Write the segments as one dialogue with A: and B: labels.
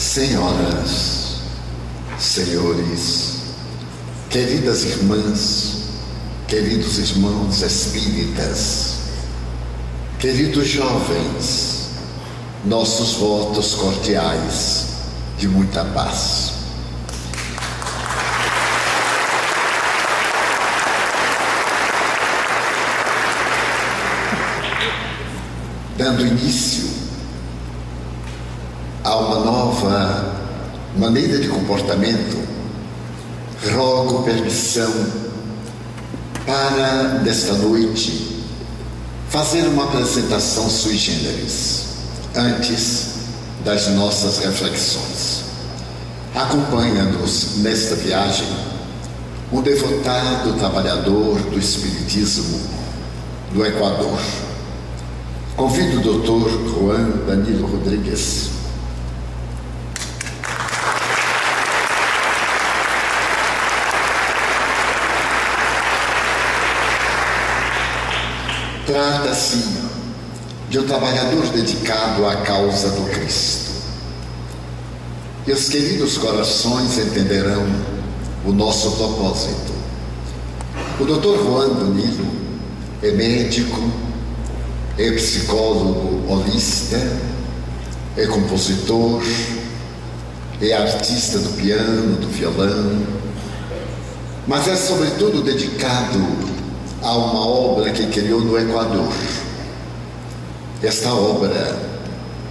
A: Senhoras, senhores, queridas irmãs, queridos irmãos espíritas, queridos jovens, nossos votos cordiais de muita paz. Dando início nova maneira de comportamento, rogo permissão para, desta noite, fazer uma apresentação sui generis, antes das nossas reflexões. Acompanha-nos nesta viagem um devotado trabalhador do Espiritismo do Equador. Convido o doutor Juan Danilo Rodrigues Trata-se de um trabalhador dedicado à causa do Cristo. E os queridos corações entenderão o nosso propósito. O Dr. Juan Danilo é médico, é psicólogo holista, é compositor, é artista do piano, do violão, mas é sobretudo dedicado a uma obra que criou no Equador. Esta obra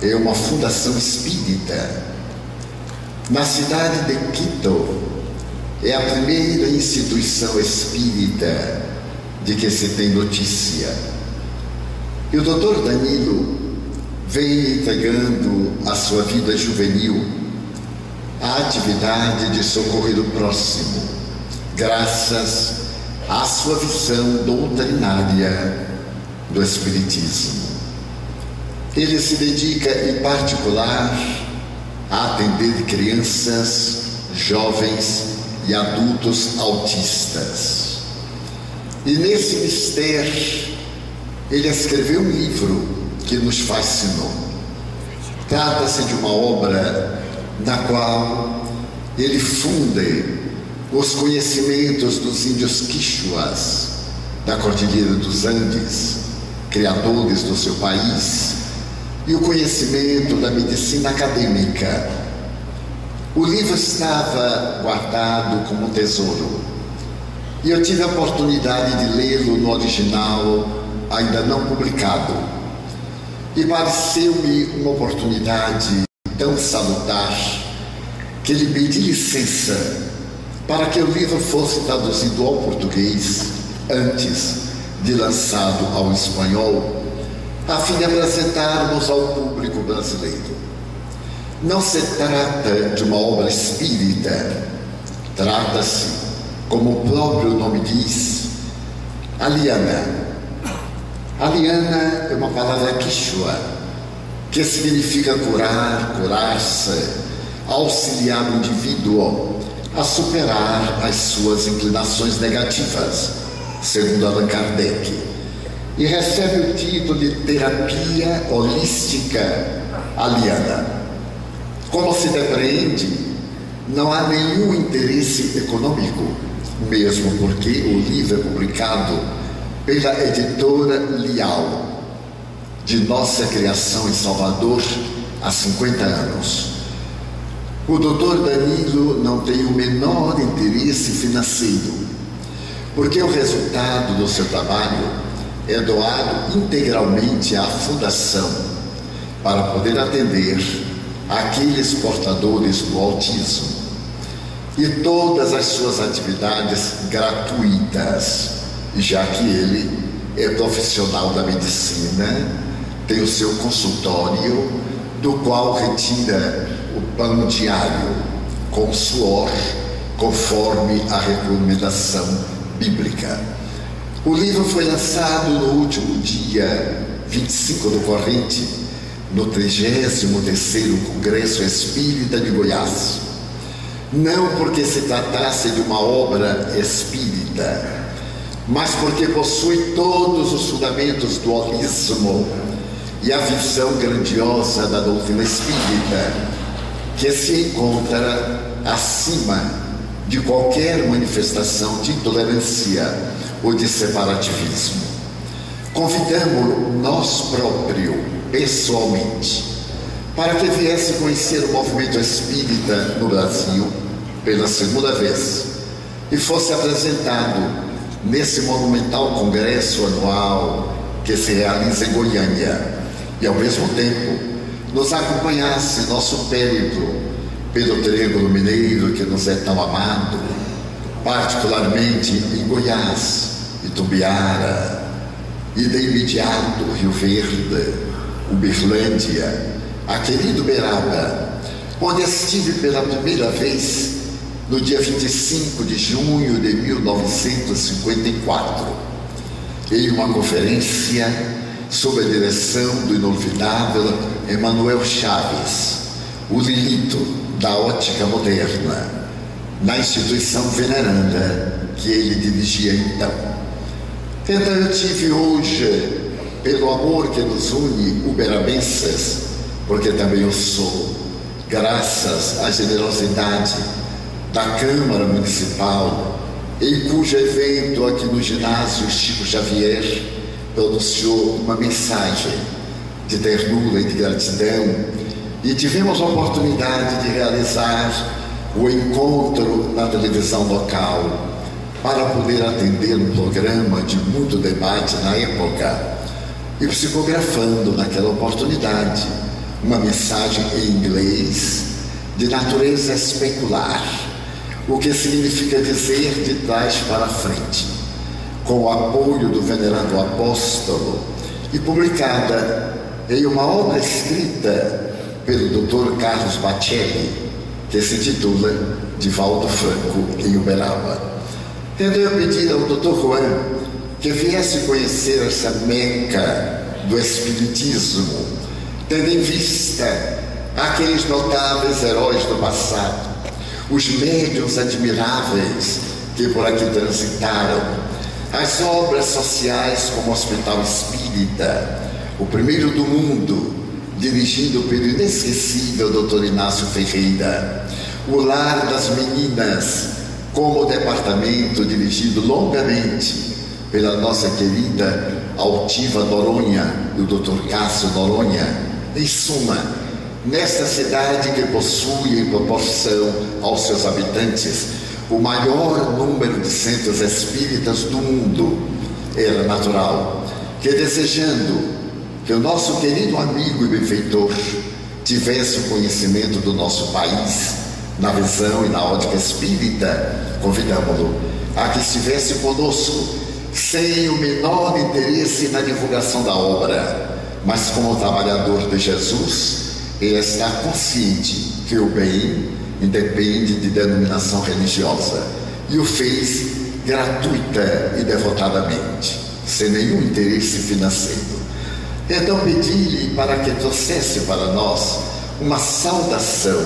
A: é uma fundação espírita. Na cidade de Quito, é a primeira instituição espírita de que se tem notícia. E o doutor Danilo vem entregando a sua vida juvenil à atividade de socorrer o próximo, graças à sua visão doutrinária do Espiritismo. Ele se dedica, em particular, a atender crianças, jovens e adultos autistas. E nesse mistério, ele escreveu um livro que nos fascinou. Trata-se de uma obra na qual ele funde os conhecimentos dos índios quichuas da Cordilheira dos Andes, criadores do seu país, e o conhecimento da medicina acadêmica. O livro estava guardado como um tesouro e eu tive a oportunidade de lê-lo no original, ainda não publicado. E pareceu-me uma oportunidade tão salutar que lhe pedi licença para que o livro fosse traduzido ao português antes de lançado ao espanhol, a fim de apresentarmos ao público brasileiro. Não se trata de uma obra espírita, trata-se, como o próprio nome diz, aliana. Aliana é uma palavra quichua, que significa curar, curar-se, auxiliar o indivíduo a superar as suas inclinações negativas, segundo Allan Kardec, e recebe o título de terapia holística aliana. Como se depreende, não há nenhum interesse econômico, mesmo porque o livro é publicado pela editora Lial, de nossa criação em Salvador há 50 anos. O doutor Danilo não tem o menor interesse financeiro, porque o resultado do seu trabalho é doado integralmente à fundação para poder atender aqueles portadores do autismo e todas as suas atividades gratuitas, já que ele é profissional da medicina, tem o seu consultório, do qual retira pão diário com suor, conforme a recomendação bíblica. O livro foi lançado no último dia 25 do corrente, no 33º Congresso Espírita de Goiás. Não porque se tratasse de uma obra espírita, mas porque possui todos os fundamentos do holismo e a visão grandiosa da doutrina espírita que se encontra acima de qualquer manifestação de intolerância ou de separativismo. Convidamos-lo nós próprios, pessoalmente, para que viesse conhecer o movimento espírita no Brasil pela segunda vez e fosse apresentado nesse monumental congresso anual que se realiza em Goiânia e, ao mesmo tempo, nos acompanhasse nosso périplo pelo Triângulo Mineiro que nos é tão amado, particularmente em Goiás, Itumbiara e de imediato Rio Verde, Uberlândia, a querido Beraba, onde estive pela primeira vez no dia 25 de junho de 1954, em uma conferência sob a direção do inolvidável Emanuel Chaves, o Lilito da ótica moderna, na instituição veneranda que ele dirigia então. Então eu tive hoje, pelo amor que nos une, uberabenses, porque também eu sou, graças à generosidade da Câmara Municipal, em cujo evento aqui no ginásio Chico Xavier pronunciou uma mensagem de ternura e de gratidão e tivemos a oportunidade de realizar o encontro na televisão local para poder atender um programa de muito debate na época. E psicografando naquela oportunidade uma mensagem em inglês de natureza especular o que significa dizer de trás para frente, com o apoio do venerado apóstolo e publicada em uma obra escrita pelo Dr. Carlos Bacelli, que se intitula Divaldo Franco em Uberaba. Tendo eu pedir ao Dr. Juan que viesse conhecer essa meca do Espiritismo, tendo em vista aqueles notáveis heróis do passado, os médios admiráveis que por aqui transitaram, as obras sociais como o Hospital Espírita, o primeiro do mundo, dirigido pelo inesquecível Dr. Inácio Ferreira, o Lar das Meninas, como departamento dirigido longamente pela nossa querida altiva Noronha, o Dr. Cássio Noronha. Em suma, nesta cidade que possui em proporção aos seus habitantes o maior número de centros espíritas do mundo, era natural que, desejando que o nosso querido amigo e benfeitor tivesse o conhecimento do nosso país, na visão e na ótica espírita, convidamos-lo a que estivesse conosco, sem o menor interesse na divulgação da obra, mas como trabalhador de Jesus ele está consciente que o bem independe de denominação religiosa e o fez gratuita e devotadamente, sem nenhum interesse financeiro. Então pedi-lhe para que trouxesse para nós uma saudação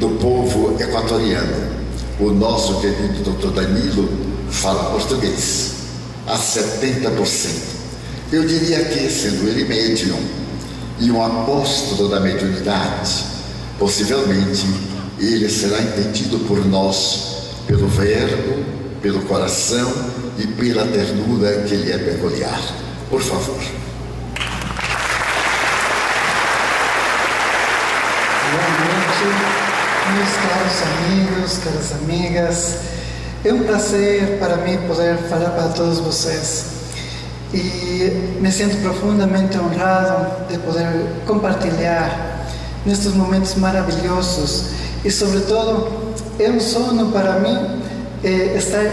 A: do povo equatoriano. O nosso querido doutor Danilo fala português, a 70%. Eu diria que, sendo ele médium, e um apóstolo da mediunidade, possivelmente ele será entendido por nós pelo verbo, pelo coração e pela ternura que lhe é peculiar. Por favor.
B: Boa noite, meus caros amigos, caras amigas. É um prazer para mim poder falar para todos vocês e me sinto profundamente honrado de poder compartilhar nestes momentos maravilhosos e, sobretudo, é um sonho para mim eh, estar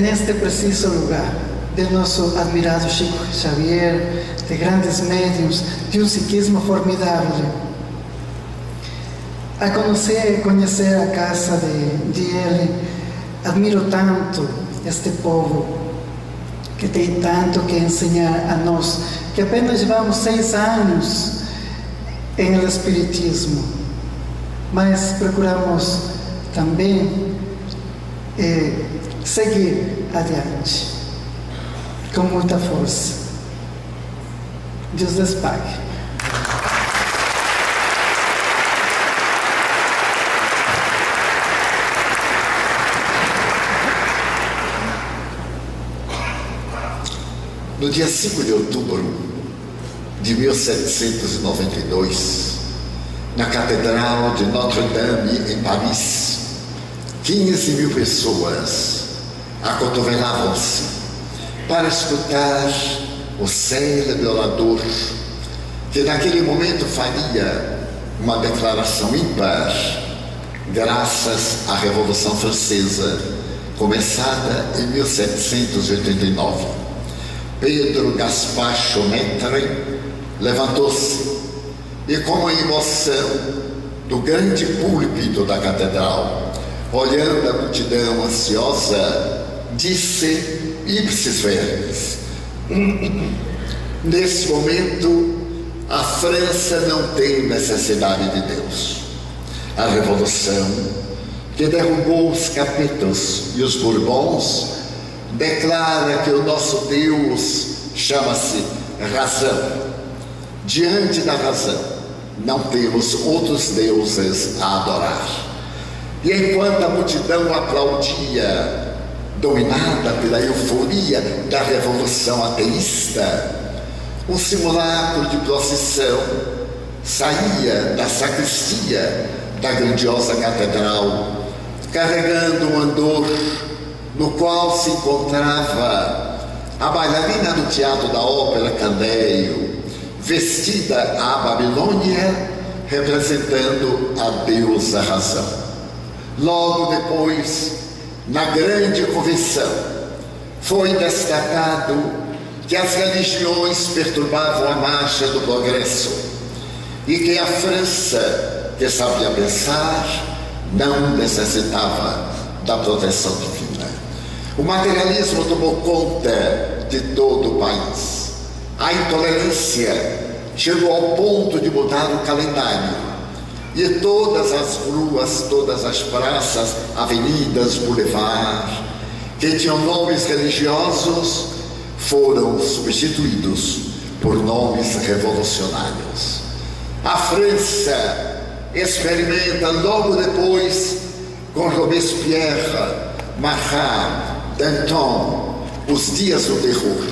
B: neste preciso lugar de nosso admirado Chico Xavier, de grandes médiums, de um psiquismo formidável. A conhecer, conhecer a casa de, de ele, admiro tanto este povo que tem tanto que ensinar a nós, que apenas vamos seis anos em Espiritismo, mas procuramos também eh, seguir adiante com muita força. Deus les pague.
A: No dia 5 de outubro de 1792, na Catedral de Notre-Dame, em Paris, 15 mil pessoas acotovelavam-se para escutar o célebre orador que naquele momento faria uma declaração ímpar, graças à Revolução Francesa, começada em 1789. Pedro Gaspar Chometre levantou-se e, com a emoção do grande púlpito da catedral, olhando a multidão ansiosa, disse ipsis verbis: Nesse momento, a França não tem necessidade de Deus. A revolução que derrubou os capetos e os bourbons declara que o nosso Deus chama-se razão. Diante da razão, não temos outros deuses a adorar. E enquanto a multidão aplaudia, dominada pela euforia da revolução ateísta, um simulacro de procissão saía da sacristia da grandiosa catedral, carregando um andor no qual se encontrava a bailarina do Teatro da Ópera Candeio, vestida à Babilônia, representando a deusa razão. Logo depois, na grande convenção, foi destacado que as religiões perturbavam a marcha do progresso e que a França, que sabia pensar, não necessitava da proteção divina. O materialismo tomou conta de todo o país. A intolerância chegou ao ponto de mudar o calendário. E todas as ruas, todas as praças, avenidas, boulevard, que tinham nomes religiosos, foram substituídos por nomes revolucionários. A França experimenta logo depois, com Robespierre, Marat, Danton, os dias do terror.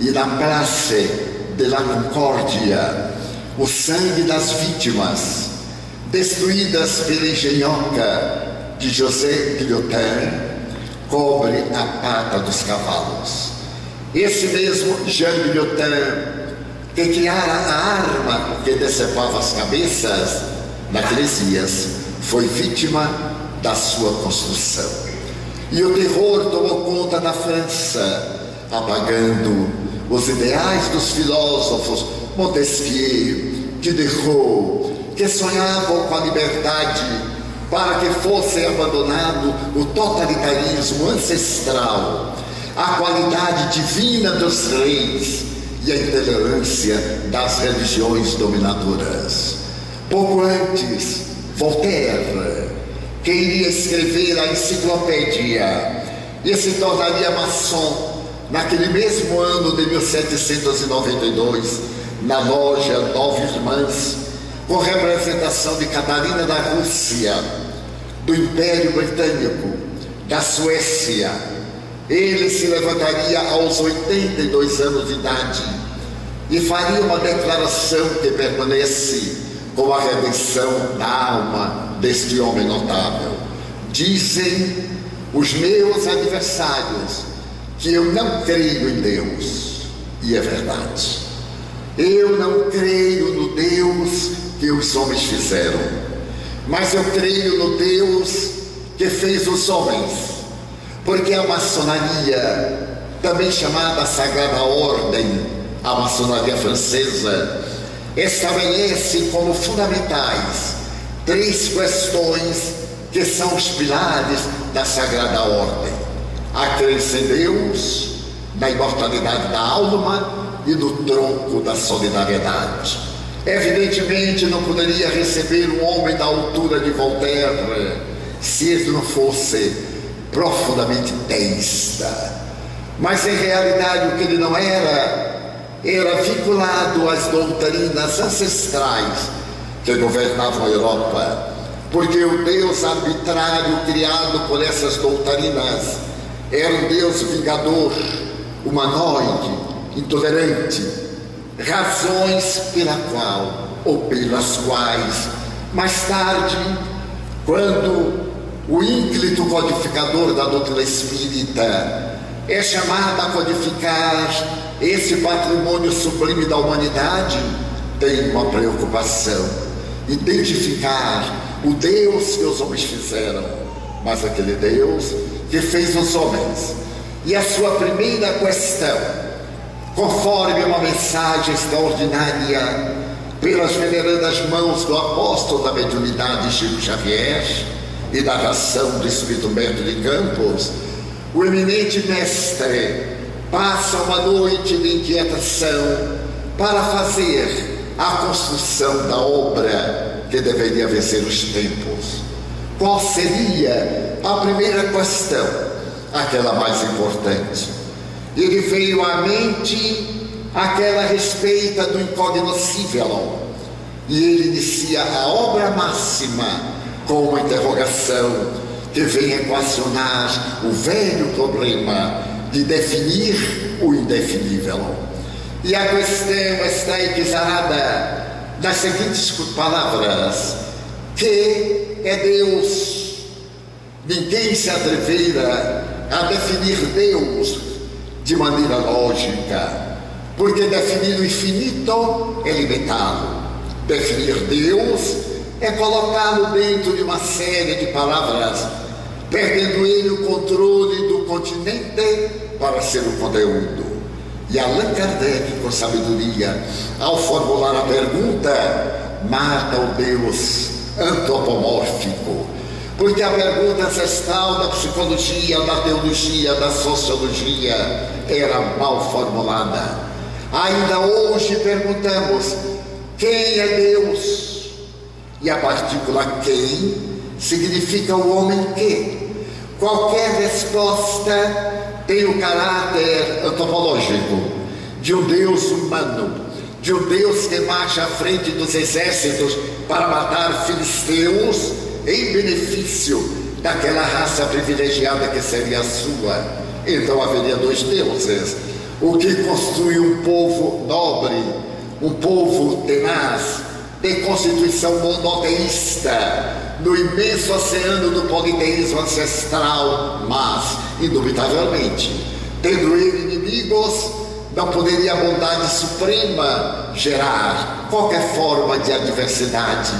A: E na Place de la Concórdia, o sangue das vítimas, destruídas pela engenhoca de José Guillotin, cobre a pata dos cavalos. Esse mesmo Jean Guillotin, que criara a arma que decepava as cabeças naqueles dias, foi vítima da sua construção. E o terror tomou conta da França, apagando os ideais dos filósofos Montesquieu, Diderot, que sonhavam com a liberdade para que fosse abandonado o totalitarismo ancestral, a qualidade divina dos reis e a intolerância das religiões dominadoras. Pouco antes, Voltaire, que iria escrever a enciclopédia e se tornaria maçom naquele mesmo ano de 1792, na loja Nove Irmãs, com representação de Catarina da Rússia, do Império Britânico, da Suécia. Ele se levantaria aos 82 anos de idade e faria uma declaração que permanece com a redenção da alma deste homem notável. Dizem os meus adversários que eu não creio em Deus, e é verdade. Eu não creio no Deus que os homens fizeram, mas eu creio no Deus que fez os homens, porque a maçonaria, também chamada Sagrada Ordem, a maçonaria francesa, estabelece como fundamentais três questões que são os pilares da Sagrada Ordem: a crença em Deus, na imortalidade da alma e no tronco da solidariedade. Evidentemente, não poderia receber um homem da altura de Voltaire se ele não fosse profundamente teísta. Mas em realidade, o que ele não era, era vinculado às doutrinas ancestrais que governavam a Europa, porque o Deus arbitrário criado por essas doutrinas era um Deus vingador, humanoide, intolerante, razões pela qual ou pelas quais, mais tarde, quando o ínclito codificador da doutrina espírita é chamado a codificar esse patrimônio sublime da humanidade, tem uma preocupação: identificar o Deus que os homens fizeram, mas aquele Deus que fez os homens. E a sua primeira questão, conforme uma mensagem extraordinária pelas venerandas mãos do apóstolo da mediunidade Chico Xavier e da ração do Espírito Humberto de Campos, o eminente mestre passa uma noite de inquietação para fazer a construção da obra que deveria vencer os tempos. Qual seria a primeira questão? Aquela mais importante. Ele veio à mente aquela respeita do incognoscível. E ele inicia a obra máxima com uma interrogação que vem equacionar o velho problema de definir o indefinível. E a questão está equizarada nas seguintes palavras: que é Deus. Ninguém se atreverá a definir Deus de maneira lógica porque definir o infinito é limitá-lo. Definir Deus é colocá-lo dentro de uma série de palavras, perdendo ele o controle do continente para ser o conteúdo. E Allan Kardec, com sabedoria, ao formular a pergunta, mata o Deus antropomórfico. Porque a pergunta ancestral da psicologia, da teologia, da sociologia era mal formulada Ainda hoje perguntamos: quem é Deus? E a partícula quem significa o homem que. Qualquer resposta tem o caráter antropológico de um Deus humano, de um Deus que marcha à frente dos exércitos para matar filisteus em benefício daquela raça privilegiada que seria a sua. Então haveria dois deuses o que construi um povo nobre, um povo tenaz, de constituição monoteísta, no imenso oceano do politeísmo ancestral, mas, indubitavelmente, tendo ele inimigos, não poderia a bondade suprema gerar qualquer forma de adversidade.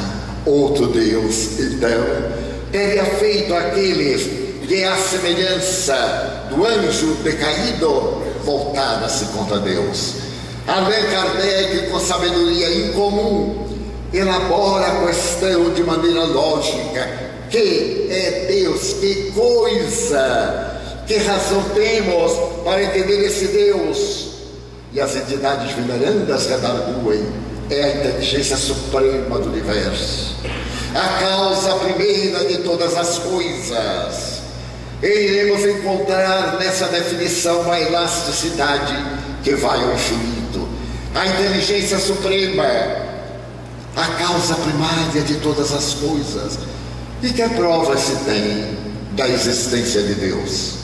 A: Outro Deus, então, teria feito aqueles que, à semelhança do anjo decaído, voltada-se contra Deus. Allan Kardec, com sabedoria incomum, elabora a questão de maneira lógica: que é Deus? Que coisa? Que razão temos para entender esse Deus? E as entidades venerandas redarguem: é a inteligência suprema do universo, a causa primeira de todas as coisas e iremos encontrar nessa definição uma elasticidade que vai ao infinito. A inteligência suprema, a causa primária de todas as coisas. E que prova se tem da existência de Deus?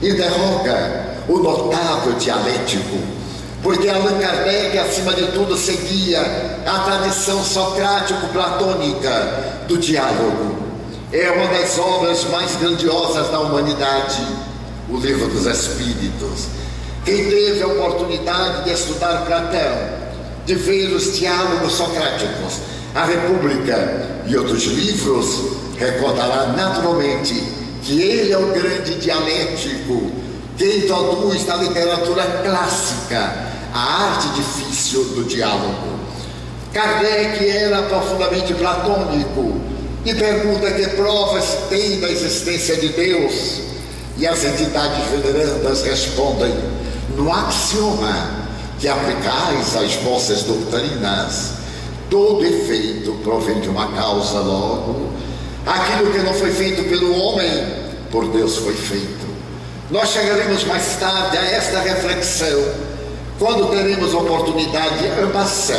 A: E derroga o notável dialético, porque Allan Kardec, acima de tudo, seguia a tradição socrático-platônica do diálogo é uma das obras mais grandiosas da humanidade, o Livro dos Espíritos. Quem teve a oportunidade de estudar Platão, de os diálogos socráticos, a República e outros livros, recordará naturalmente que ele é o grande dialético que introduz na literatura clássica a arte difícil do diálogo. Kardec era profundamente platônico e pergunta que provas tem da existência de Deus. E as entidades venerandas respondem: no axioma que aplicais às vossas doutrinas, todo efeito provém de uma causa logo. Aquilo que não foi feito pelo homem, por Deus foi feito. Nós chegaremos mais tarde a esta reflexão, quando teremos oportunidade ambas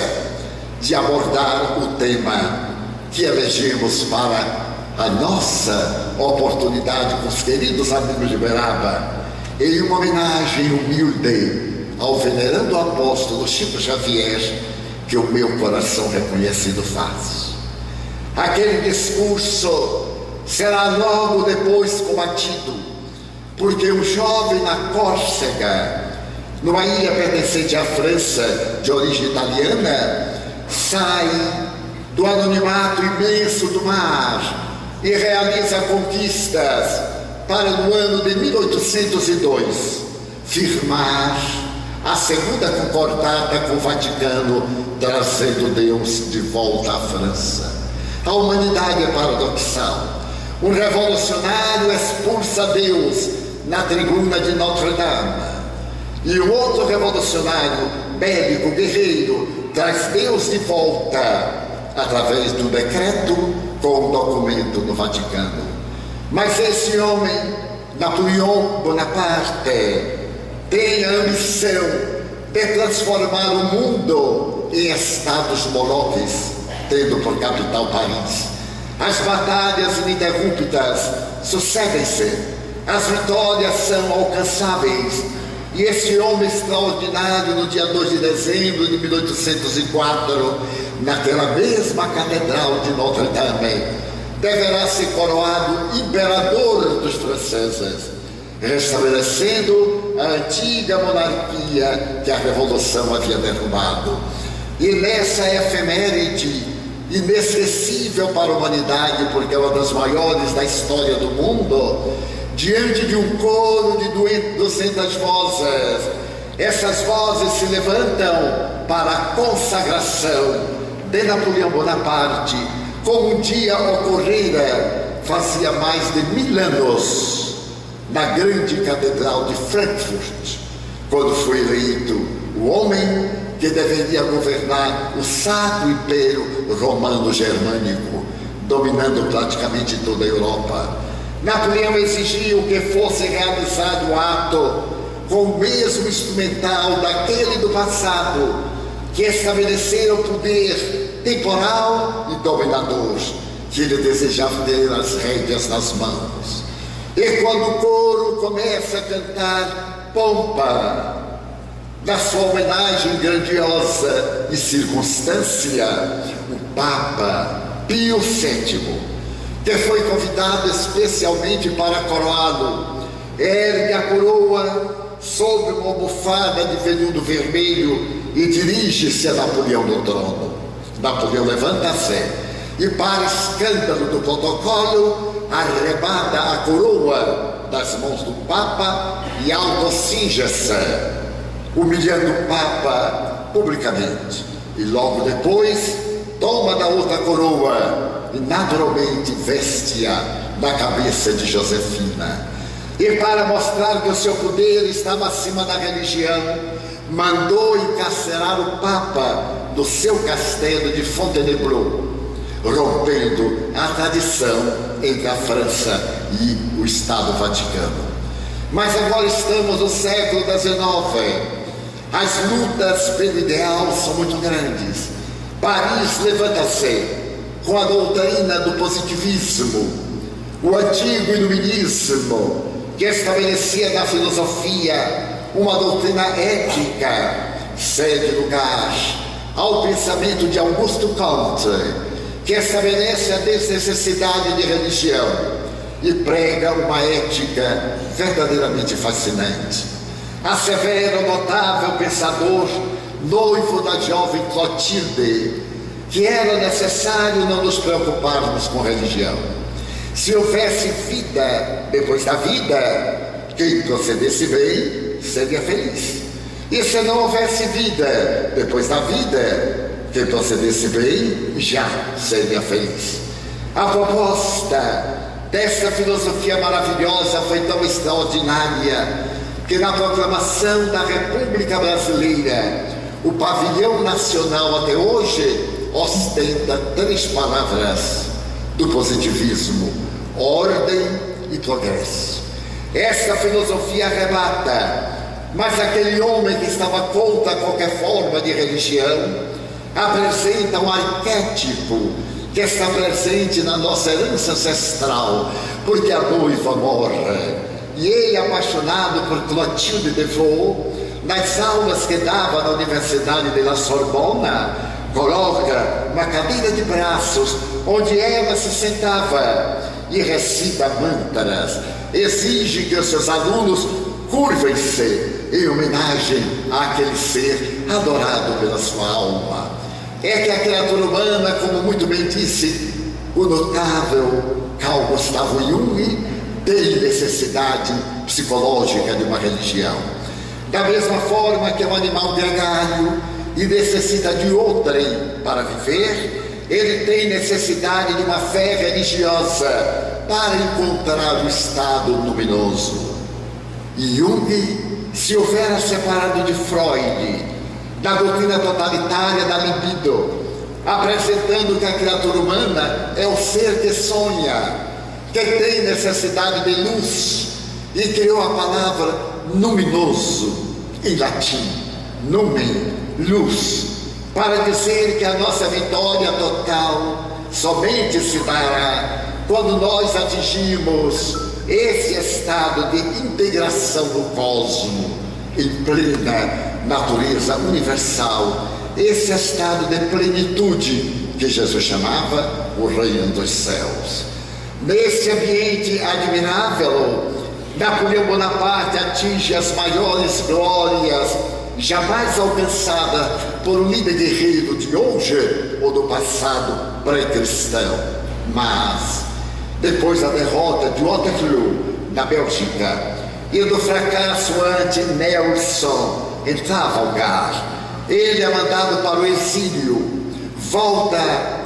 A: de abordar o tema que elegemos para a nossa oportunidade com os queridos amigos de Beraba, em uma homenagem humilde ao venerando apóstolo Chico Xavier, que o meu coração reconhecido faz. Aquele discurso será logo depois combatido, porque um jovem na Córcega, numa ilha pertencente à França, de origem italiana, sai do anonimato imenso do mar e realiza conquistas para no ano de 1802 firmar a segunda concordata com o Vaticano, trazendo Deus de volta à França. A humanidade é paradoxal. Um revolucionário expulsa Deus na tribuna de Notre-Dame. E o outro revolucionário, bélico, guerreiro, traz Deus de volta através do decreto com o documento no Vaticano. Mas esse homem, Napoleão Bonaparte, tem a ambição de transformar o mundo em estados moloques, tendo por capital Paris. As batalhas ininterruptas sucedem-se, as vitórias são alcançáveis. E esse homem extraordinário, no dia 2 de dezembro de 1804, naquela mesma catedral de Notre-Dame, deverá ser coroado imperador dos franceses, restabelecendo a antiga monarquia que a Revolução havia derrubado. E nessa efeméride, inesquecível para a humanidade, porque é uma das maiores da história do mundo, diante de um coro de 200 vozes. Essas vozes se levantam para a consagração de Napoleão Bonaparte, como um dia ocorrera fazia mais de mil anos, na grande catedral de Frankfurt, quando foi eleito o homem que deveria governar o Sacro Império Romano-Germânico, dominando praticamente toda a Europa. Napoleão exigiu que fosse realizado o ato com o mesmo instrumental daquele do passado, que estabelecera o poder temporal e dominador, que ele desejava ter as rédeas nas mãos. E quando o coro começa a cantar pompa, na sua homenagem grandiosa e circunstância, o Papa Pio VII, que foi convidado especialmente para coroá-lo, ergue a coroa sobre uma almofada de veludo vermelho e dirige-se a Napoleão no trono. Napoleão levanta-se e, para escândalo do protocolo, arrebata a coroa das mãos do Papa e autocinja-se humilhando o Papa publicamente. E logo depois, toma da outra coroa e naturalmente veste-a na cabeça de Josefina. E para mostrar que o seu poder estava acima da religião, mandou encarcerar o Papa do seu castelo de Fontainebleau, rompendo a tradição entre a França e o Estado Vaticano. Mas agora estamos no século XIX as lutas pelo ideal são muito grandes. Paris levanta-se com a doutrina do positivismo, o antigo iluminismo, que estabelecia na filosofia uma doutrina ética, cede lugar ao pensamento de Augusto Comte, que estabelece a desnecessidade de religião e prega uma ética verdadeiramente fascinante assevera o notável pensador, noivo da jovem Clotilde, que era necessário não nos preocuparmos com religião. Se houvesse vida depois da vida, quem procedesse bem seria feliz. E se não houvesse vida depois da vida, quem procedesse bem já seria feliz. A proposta dessa filosofia maravilhosa foi tão extraordinária que na proclamação da República Brasileira, o pavilhão nacional até hoje ostenta três palavras do positivismo: ordem e progresso. Esta filosofia arrebata, mas aquele homem que estava contra qualquer forma de religião apresenta um arquétipo que está presente na nossa herança ancestral, porque a noiva morre e ele, apaixonado por Clotilde de Vaux, nas aulas que dava na Universidade de La Sorbona, coloca uma cadeira de braços onde ela se sentava e recita mantras, exige que os seus alunos curvem-se em homenagem àquele ser adorado pela sua alma. É que a criatura humana, como muito bem disse o notável Carl Gustavo Jung, tem necessidade psicológica de uma religião. Da mesma forma que é um animal gregário e necessita de outrem para viver, ele tem necessidade de uma fé religiosa para encontrar o estado luminoso. Jung se houvera separado de Freud, da doutrina totalitária da libido, apresentando que a criatura humana é o ser que sonha, que tem necessidade de luz, e criou a palavra luminoso, em latim, numen, luz, para dizer que a nossa vitória total somente se dará quando nós atingimos esse estado de integração do cosmo em plena natureza universal, esse estado de plenitude que Jesus chamava o reino dos céus. Nesse ambiente admirável, Napoleão Bonaparte atinge as maiores glórias jamais alcançada por um líder guerreiro de hoje ou do passado pré-cristão. Mas, depois da derrota de Waterloo, na Bélgica, e do fracasso ante Nelson em Trafalgar, ele é mandado para o exílio, volta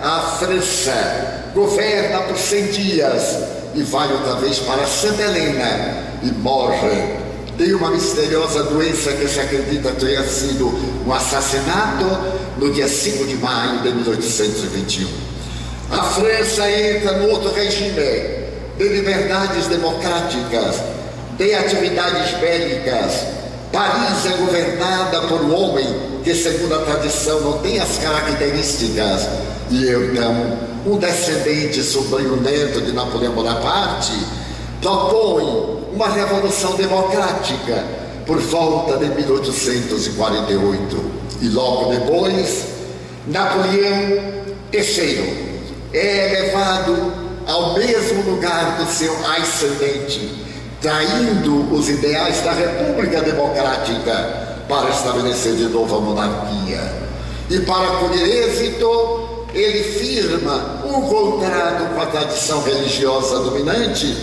A: à França, governa por 100 dias e vai outra vez para Santa Helena e morre. Tem uma misteriosa doença que se acredita ter sido um assassinato no dia 5 de maio de 1821. A França entra no outro regime de liberdades democráticas, de atividades bélicas. Paris é governada por um homem que, segundo a tradição, não tem as características. E então, um descendente, sobrinho neto de Napoleão Bonaparte, propõe uma revolução democrática por volta de 1848. E logo depois, Napoleão III é levado ao mesmo lugar do seu ascendente, traindo os ideais da República Democrática para estabelecer de novo a monarquia. E para colher êxito, ele firma um contrato com a tradição religiosa dominante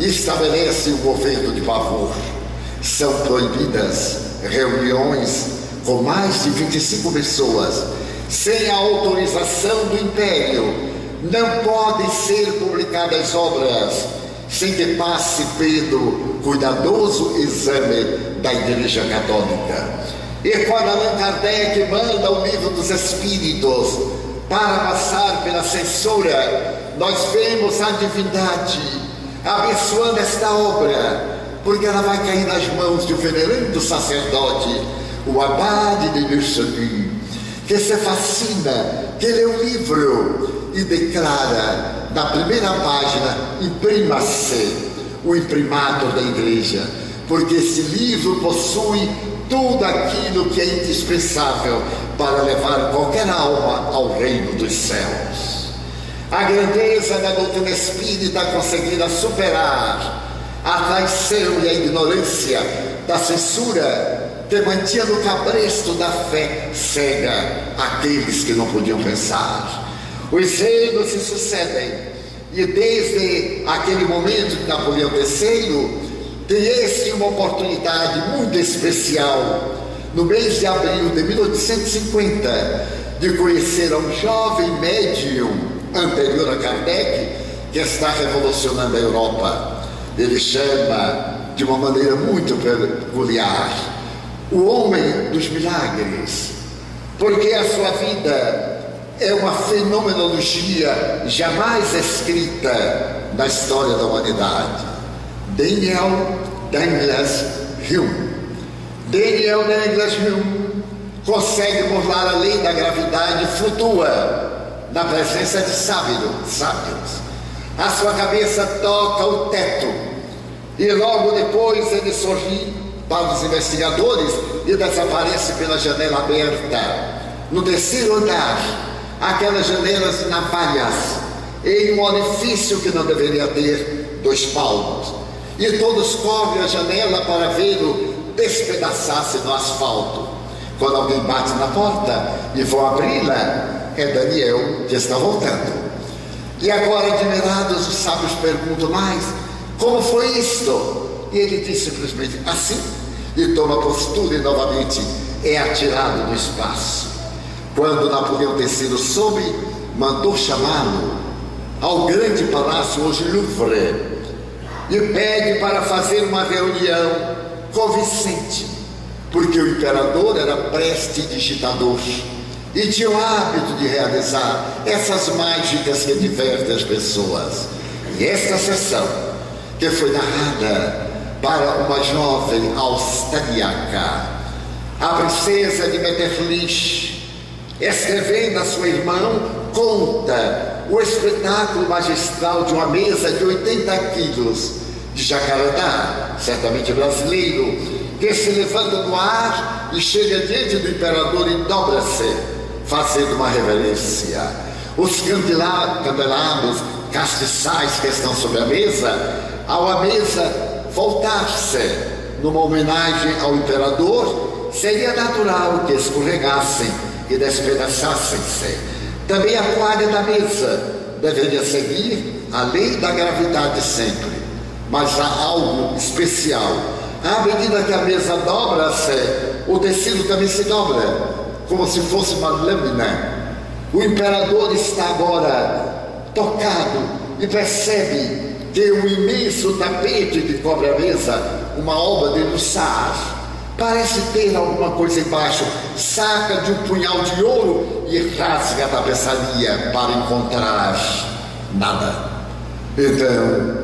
A: e estabelece o governo de pavor. São proibidas reuniões com mais de 25 pessoas, sem a autorização do Império. Não podem ser publicadas obras sem que passe pelo cuidadoso exame da Igreja Católica. E quando Allan Kardec manda o livro dos Espíritos para passar pela censura, nós vemos a divindade abençoando esta obra, porque ela vai cair nas mãos de um venerando sacerdote, o Abade de Luxemburgo, que se fascina, que lê o livro e declara na primeira página: imprima-se o imprimato da igreja, porque esse livro possui tudo aquilo que é indispensável para levar qualquer alma ao reino dos céus. A grandeza da doutrina espírita conseguirá superar a traição e a ignorância da censura que mantinha no cabresto da fé cega aqueles que não podiam pensar. Os reinos se sucedem. E desde aquele momento de Napoleão III tem uma oportunidade muito especial. No mês de abril de 1850 de conhecer um jovem médium anterior a Kardec, que está revolucionando a Europa. Ele chama de uma maneira muito peculiar o homem dos milagres, porque a sua vida é uma fenomenologia jamais escrita na história da humanidade. Daniel Douglas Hume. Daniel Douglas Hume consegue burlar a lei da gravidade e flutua na presença de sábios, sábios. A sua cabeça toca o teto E logo depois ele sorri para os investigadores e desaparece pela janela aberta. No terceiro andar, aquelas janelas navalhas, em um orifício que não deveria ter dois palmos. E todos cobrem a janela para vê-lo despedaçar-se no asfalto. Quando alguém bate na porta e vão abri-la, é Daniel que está voltando. E agora, admirados, os sábios perguntam mais: como foi isto? E ele diz simplesmente assim, e toma postura e novamente é atirado no espaço. Quando Napoleão III soube, mandou chamá-lo ao grande palácio, hoje Louvre, e pede para fazer uma reunião com Vicente, porque o imperador era prestidigitador e tinha o hábito de realizar essas mágicas que divertem as pessoas. E esta sessão, que foi narrada para uma jovem austríaca, a princesa de Metternich, escrevendo a sua irmã, conta o espetáculo magistral de uma mesa de 80 quilos de jacarandá, certamente brasileiro, que se levanta no ar e chega diante do imperador e dobra-se, fazendo uma reverência. Os candelabros castiçais que estão sobre a mesa, ao a mesa voltar-se numa homenagem ao imperador, seria natural que escorregassem e despedaçassem-se. Também a toalha da mesa deveria seguir a lei da gravidade sempre mas há algo especial. À medida que a mesa dobra-se, o tecido também se dobra, como se fosse uma lâmina. O imperador está agora tocado e percebe que o imenso tapete que cobre a mesa, uma obra de Lussar, parece ter alguma coisa embaixo. Saca de um punhal de ouro e rasga a tapeçaria para encontrar nada. Então,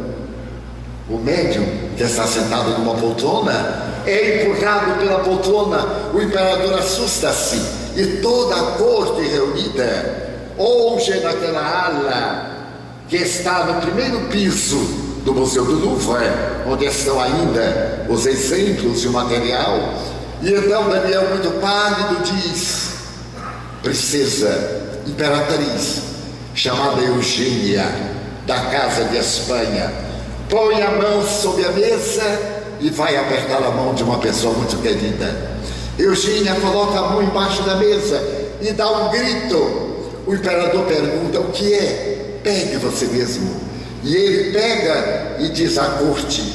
A: o médium, que está sentado numa poltrona, é empurrado pela poltrona, o imperador assusta-se e toda a corte reunida hoje naquela ala que está no primeiro piso do Museu do Louvre, onde estão ainda os exemplos e o material. E então Daniel, muito pálido, diz: Princesa, imperatriz, chamada Eugênia, da Casa de Espanha, põe a mão sobre a mesa e vai apertar a mão de uma pessoa muito querida. Eugênia coloca a mão embaixo da mesa e dá um grito. O imperador pergunta: O que é? Pegue você mesmo. E ele pega e diz à corte: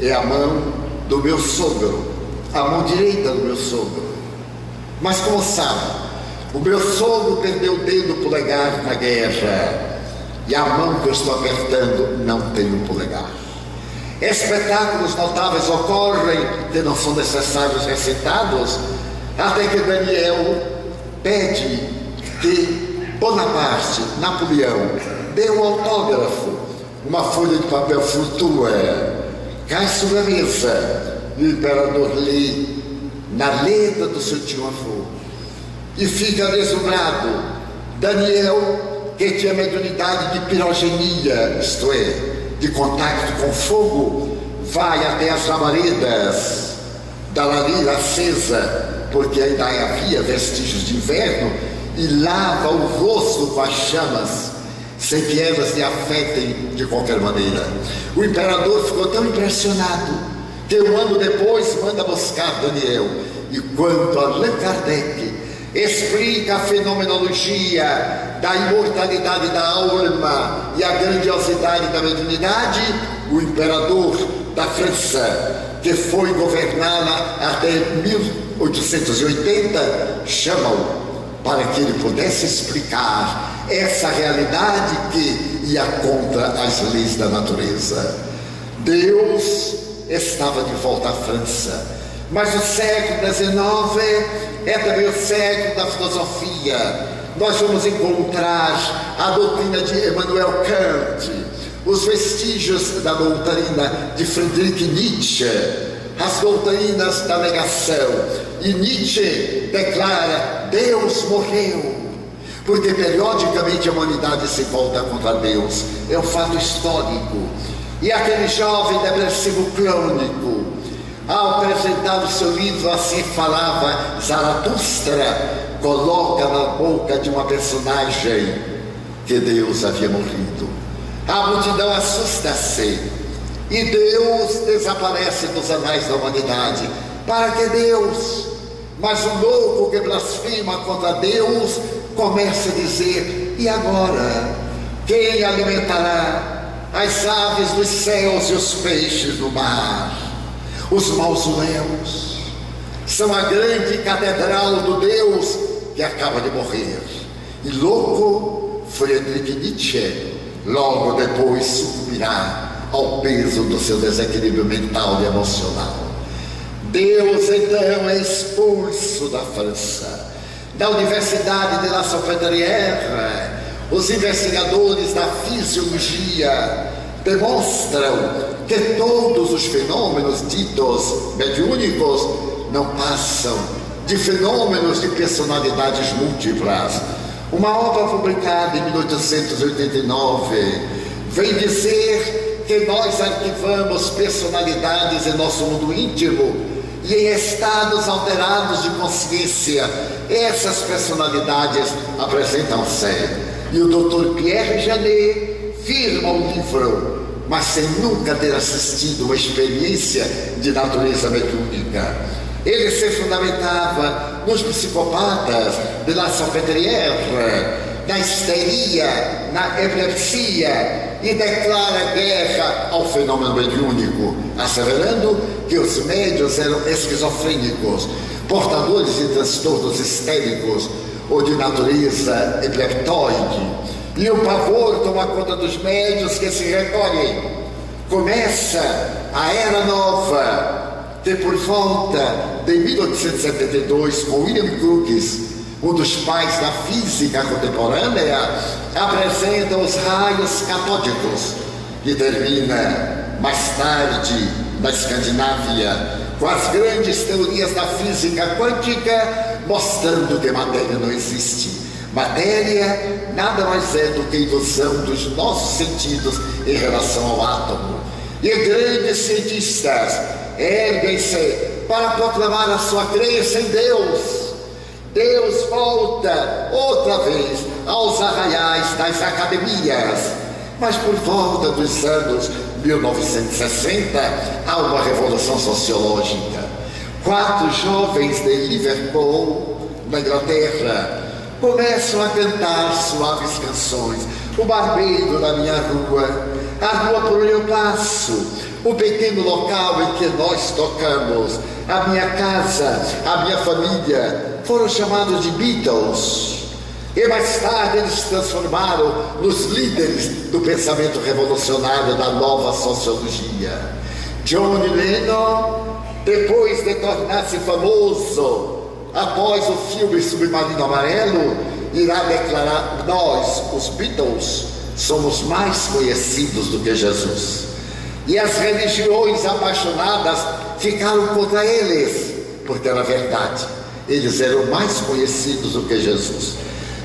A: É a mão do meu sogro, a mão direita do meu sogro. Mas como sabe, o meu sogro perdeu o dedo polegar na guerra. E a mão que eu estou apertando não tem um polegar. Espetáculos notáveis ocorrem que não são necessários recitados, até que Daniel pede que Bonaparte, Napoleão, dê um autógrafo. Uma folha de papel flutua, cai sobre a mesa, o imperador lê na letra do seu triunfo e fica deslumbrado. Daniel que tinha mediunidade de pirogenia, isto é, de contato com fogo, vai até as labaredas da lareira acesa, porque ainda havia vestígios de inverno, e lava o rosto com as chamas, sem que elas lhe afetem de qualquer maneira. O imperador ficou tão impressionado que um ano depois manda buscar Daniel. E quando Allan Kardec explica a fenomenologia da imortalidade da alma e a grandiosidade da mediunidade, o imperador da França, que foi governá-la até 1880, chama-o para que ele pudesse explicar essa realidade que ia contra as leis da natureza. Deus estava de volta à França, mas o século XIX é também o século da filosofia. Nós vamos encontrar a doutrina de Emmanuel Kant, os vestígios da doutrina de Friedrich Nietzsche, as doutrinas da negação. E Nietzsche declara: Deus morreu. Porque periodicamente a humanidade se volta contra Deus. É um fato histórico. E aquele jovem depressivo crônico, ao apresentar o seu livro, assim falava Zaratustra, coloca na boca de uma personagem que Deus havia morrido. A multidão assusta-se e Deus desaparece dos anais da humanidade. Para que Deus? Mas o louco que blasfema contra Deus começa a dizer: e agora? Quem alimentará as aves dos céus e os peixes do mar? Os mausoléus são a grande catedral do Deus que acaba de morrer. E louco, Friedrich Nietzsche logo depois sucumbirá ao peso do seu desequilíbrio mental e emocional. Deus então é expulso da França. Da Universidade de La Salpêtrière, os investigadores da fisiologia demonstram que todos os fenômenos ditos mediúnicos não passam de fenômenos de personalidades múltiplas. Uma obra publicada em 1889 vem dizer que nós arquivamos personalidades em nosso mundo íntimo e em estados alterados de consciência. Essas personalidades apresentam-se. E o Dr. Pierre Janet firma o livro, mas sem nunca ter assistido uma experiência de natureza mediúnica. Ele se fundamentava nos psicopatas de La Salpêtrière, na histeria, na epilepsia e declara guerra ao fenômeno mediúnico, asseverando que os médios eram esquizofrênicos, portadores de transtornos histéricos ou de natureza epileptoide. E o pavor toma conta dos médios que se recolhem. Começa a era nova, que por volta de 1872, com William Crookes, um dos pais da física contemporânea, apresenta os raios catódicos, que termina mais tarde na Escandinávia, com as grandes teorias da física quântica, mostrando que matéria não existe. Matéria nada mais é do que ilusão dos nossos sentidos em relação ao átomo. E grandes cientistas erguem-se para proclamar a sua crença em Deus. Deus volta outra vez aos arraiais das academias. Mas por volta dos anos 1960 há uma revolução sociológica. Quatro jovens de Liverpool, na Inglaterra, começam a cantar suaves canções. O barbeiro da minha rua, a rua por onde eu passo, o pequeno local em que nós tocamos, a minha casa, a minha família, foram chamados de Beatles. E mais tarde eles se transformaram nos líderes do pensamento revolucionário da nova sociologia. John Lennon, depois de tornar-se famoso, após o filme Submarino Amarelo, irá declarar: Nós, os Beatles, somos mais conhecidos do que Jesus. E as religiões apaixonadas ficaram contra eles, porque era verdade. Eles eram mais conhecidos do que Jesus.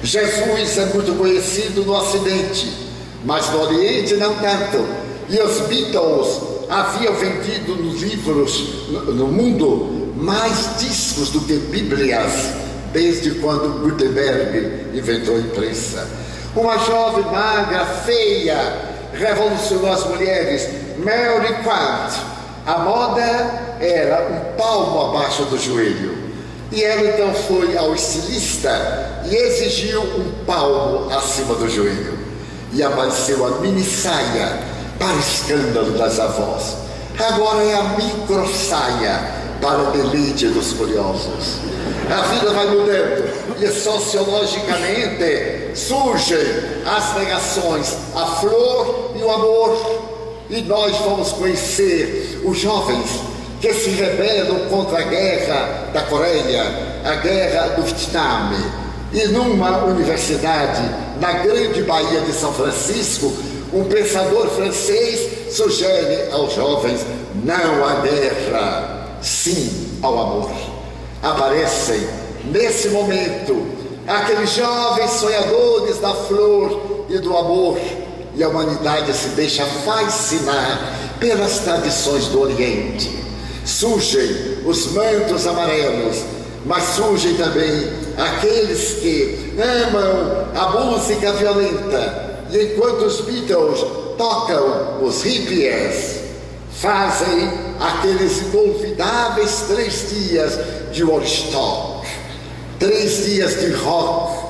A: Jesus é muito conhecido no Ocidente, mas no Oriente não tanto. E os Beatles haviam vendido nos livros no mundo mais discos do que Bíblias, desde quando Gutenberg inventou a imprensa. Uma jovem magra, feia, revolucionou as mulheres, Mary Quant. A moda era um palmo abaixo do joelho. E ela então foi ao estilista e exigiu um palmo acima do joelho. E apareceu a mini saia para escândalo das avós. Agora é a micro saia para o deleite dos curiosos. A vida vai mudando e sociologicamente surgem as negações, a flor e o amor. E nós vamos conhecer os jovens que se rebelam contra a guerra da Coreia, a guerra do Vietnã. E numa universidade, na grande Baía de São Francisco, um pensador francês sugere aos jovens: não há guerra, sim ao amor. Aparecem nesse momento aqueles jovens sonhadores da flor e do amor e a humanidade se deixa fascinar pelas tradições do Oriente. Surgem os mantos amarelos, mas surgem também aqueles que amam a música violenta. E enquanto os Beatles tocam os hippies, fazem aqueles inolvidáveis três dias de Woodstock, três dias de rock,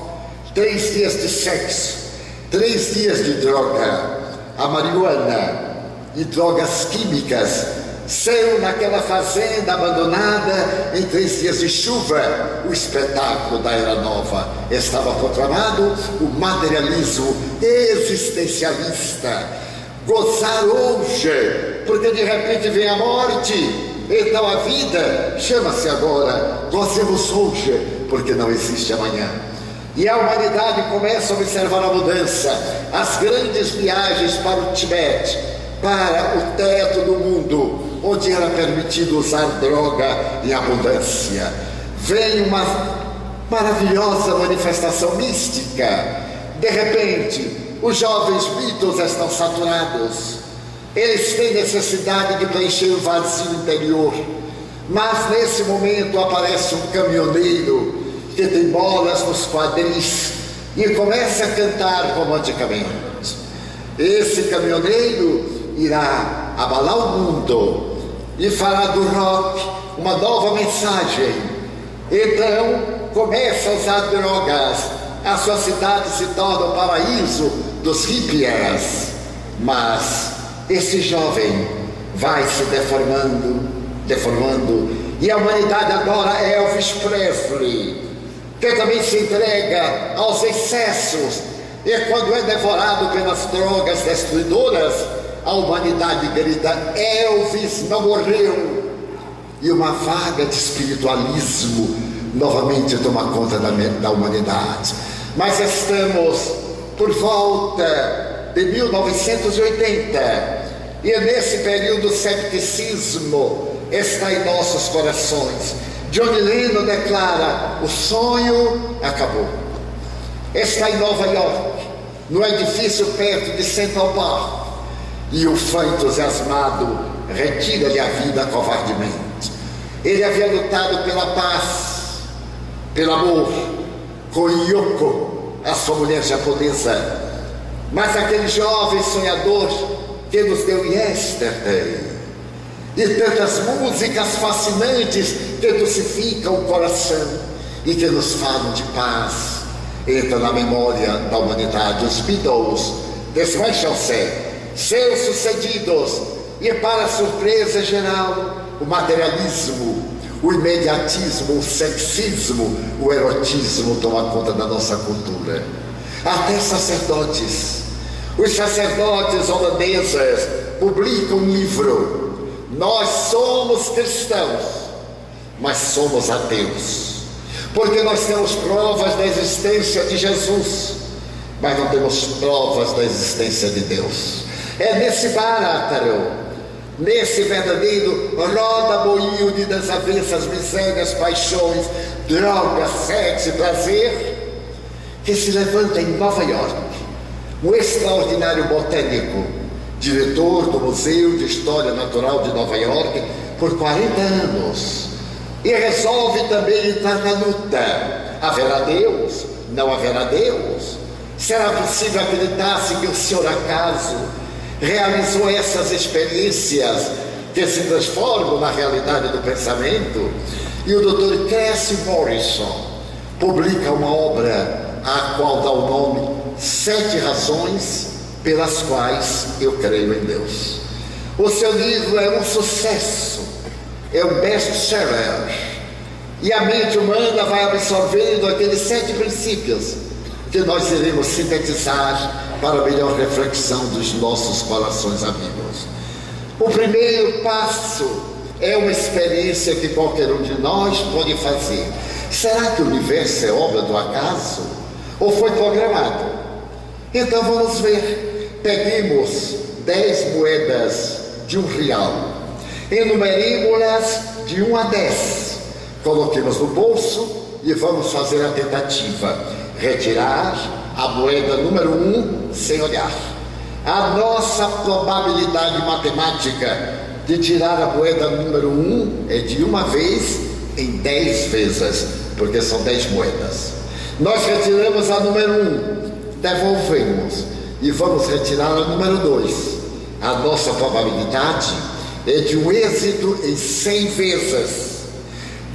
A: três dias de sexo, três dias de droga, a marihuana e drogas químicas são naquela fazenda abandonada em três dias de chuva. O espetáculo da Era Nova estava proclamado o materialismo existencialista. Gozar hoje, porque de repente vem a morte. Então a vida chama-se agora. Gozemos hoje, porque não existe amanhã. E a humanidade começa a observar a mudança, as grandes viagens para o Tibete, para o teto do mundo, onde era permitido usar droga em abundância. Vem uma maravilhosa manifestação mística. De repente, os jovens mitos estão saturados. Eles têm necessidade de preencher o vazio interior. Mas nesse momento aparece um caminhoneiro que tem bolas nos quadris e começa a cantar romanticamente. Esse caminhoneiro irá abalar o mundo e fará do rock uma nova mensagem. Então começa a usar drogas, a sua cidade se torna o paraíso dos hippies. Mas esse jovem vai se deformando, deformando, e a humanidade agora é Elvis Presley, que também se entrega aos excessos, e quando é devorado pelas drogas destruidoras, a humanidade grita: Elvis não morreu. E uma vaga de espiritualismo novamente toma conta da, da humanidade. Mas estamos por volta de 1980, e nesse período o cepticismo está em nossos corações. John Lennon declara: o sonho acabou. Está em Nova York, no edifício perto de Central Park e o fã entusiasmado retira-lhe a vida covardemente. Ele havia lutado pela paz, pelo amor, com Yoko, a sua mulher japonesa. Mas aquele jovem sonhador que nos deu yesterday, e tantas músicas fascinantes que dulcificam o coração e que nos falam de paz, entra na memória da humanidade. Os Beatles desmancham-se seus sucedidos, e para surpresa geral, o materialismo, o imediatismo, o sexismo, o erotismo toma conta da nossa cultura. Até sacerdotes. Os sacerdotes holandeses publicam um livro. Nós somos cristãos, mas somos ateus. Porque nós temos provas da existência de Jesus, mas não temos provas da existência de Deus. É nesse bártaro, nesse verdadeiro roda-moinho de desavenças, misérias, paixões, drogas, sexo e prazer, que se levanta em Nova York um extraordinário botânico, diretor do Museu de História Natural de Nova York por 40 anos, e resolve também entrar na luta. Haverá Deus? Não haverá Deus? Será possível acreditar-se que o Senhor acaso realizou essas experiências que se transformam na realidade do pensamento. E o Dr. Cassie Morrison publica uma obra a qual dá o nome Sete Razões pelas quais eu creio em Deus. O seu livro é um sucesso, é um best-seller. E a mente humana vai absorvendo aqueles sete princípios que nós iremos sintetizar para melhor reflexão dos nossos corações amigos. O primeiro passo é uma experiência que qualquer um de nós pode fazer. Será que o universo é obra do acaso? Ou foi programado? Então vamos ver. Peguemos dez moedas de um real, enumeremos-las de um a dez, coloquemos no bolso e vamos fazer a tentativa. Retirar a moeda número um sem olhar. a nossa probabilidade matemática de tirar a moeda número 1 um é de uma vez em 10 vezes, porque são 10 moedas. Nós retiramos a número 1, um, devolvemos e vamos retirar a número 2. A nossa probabilidade é de um êxito em 100 vezes.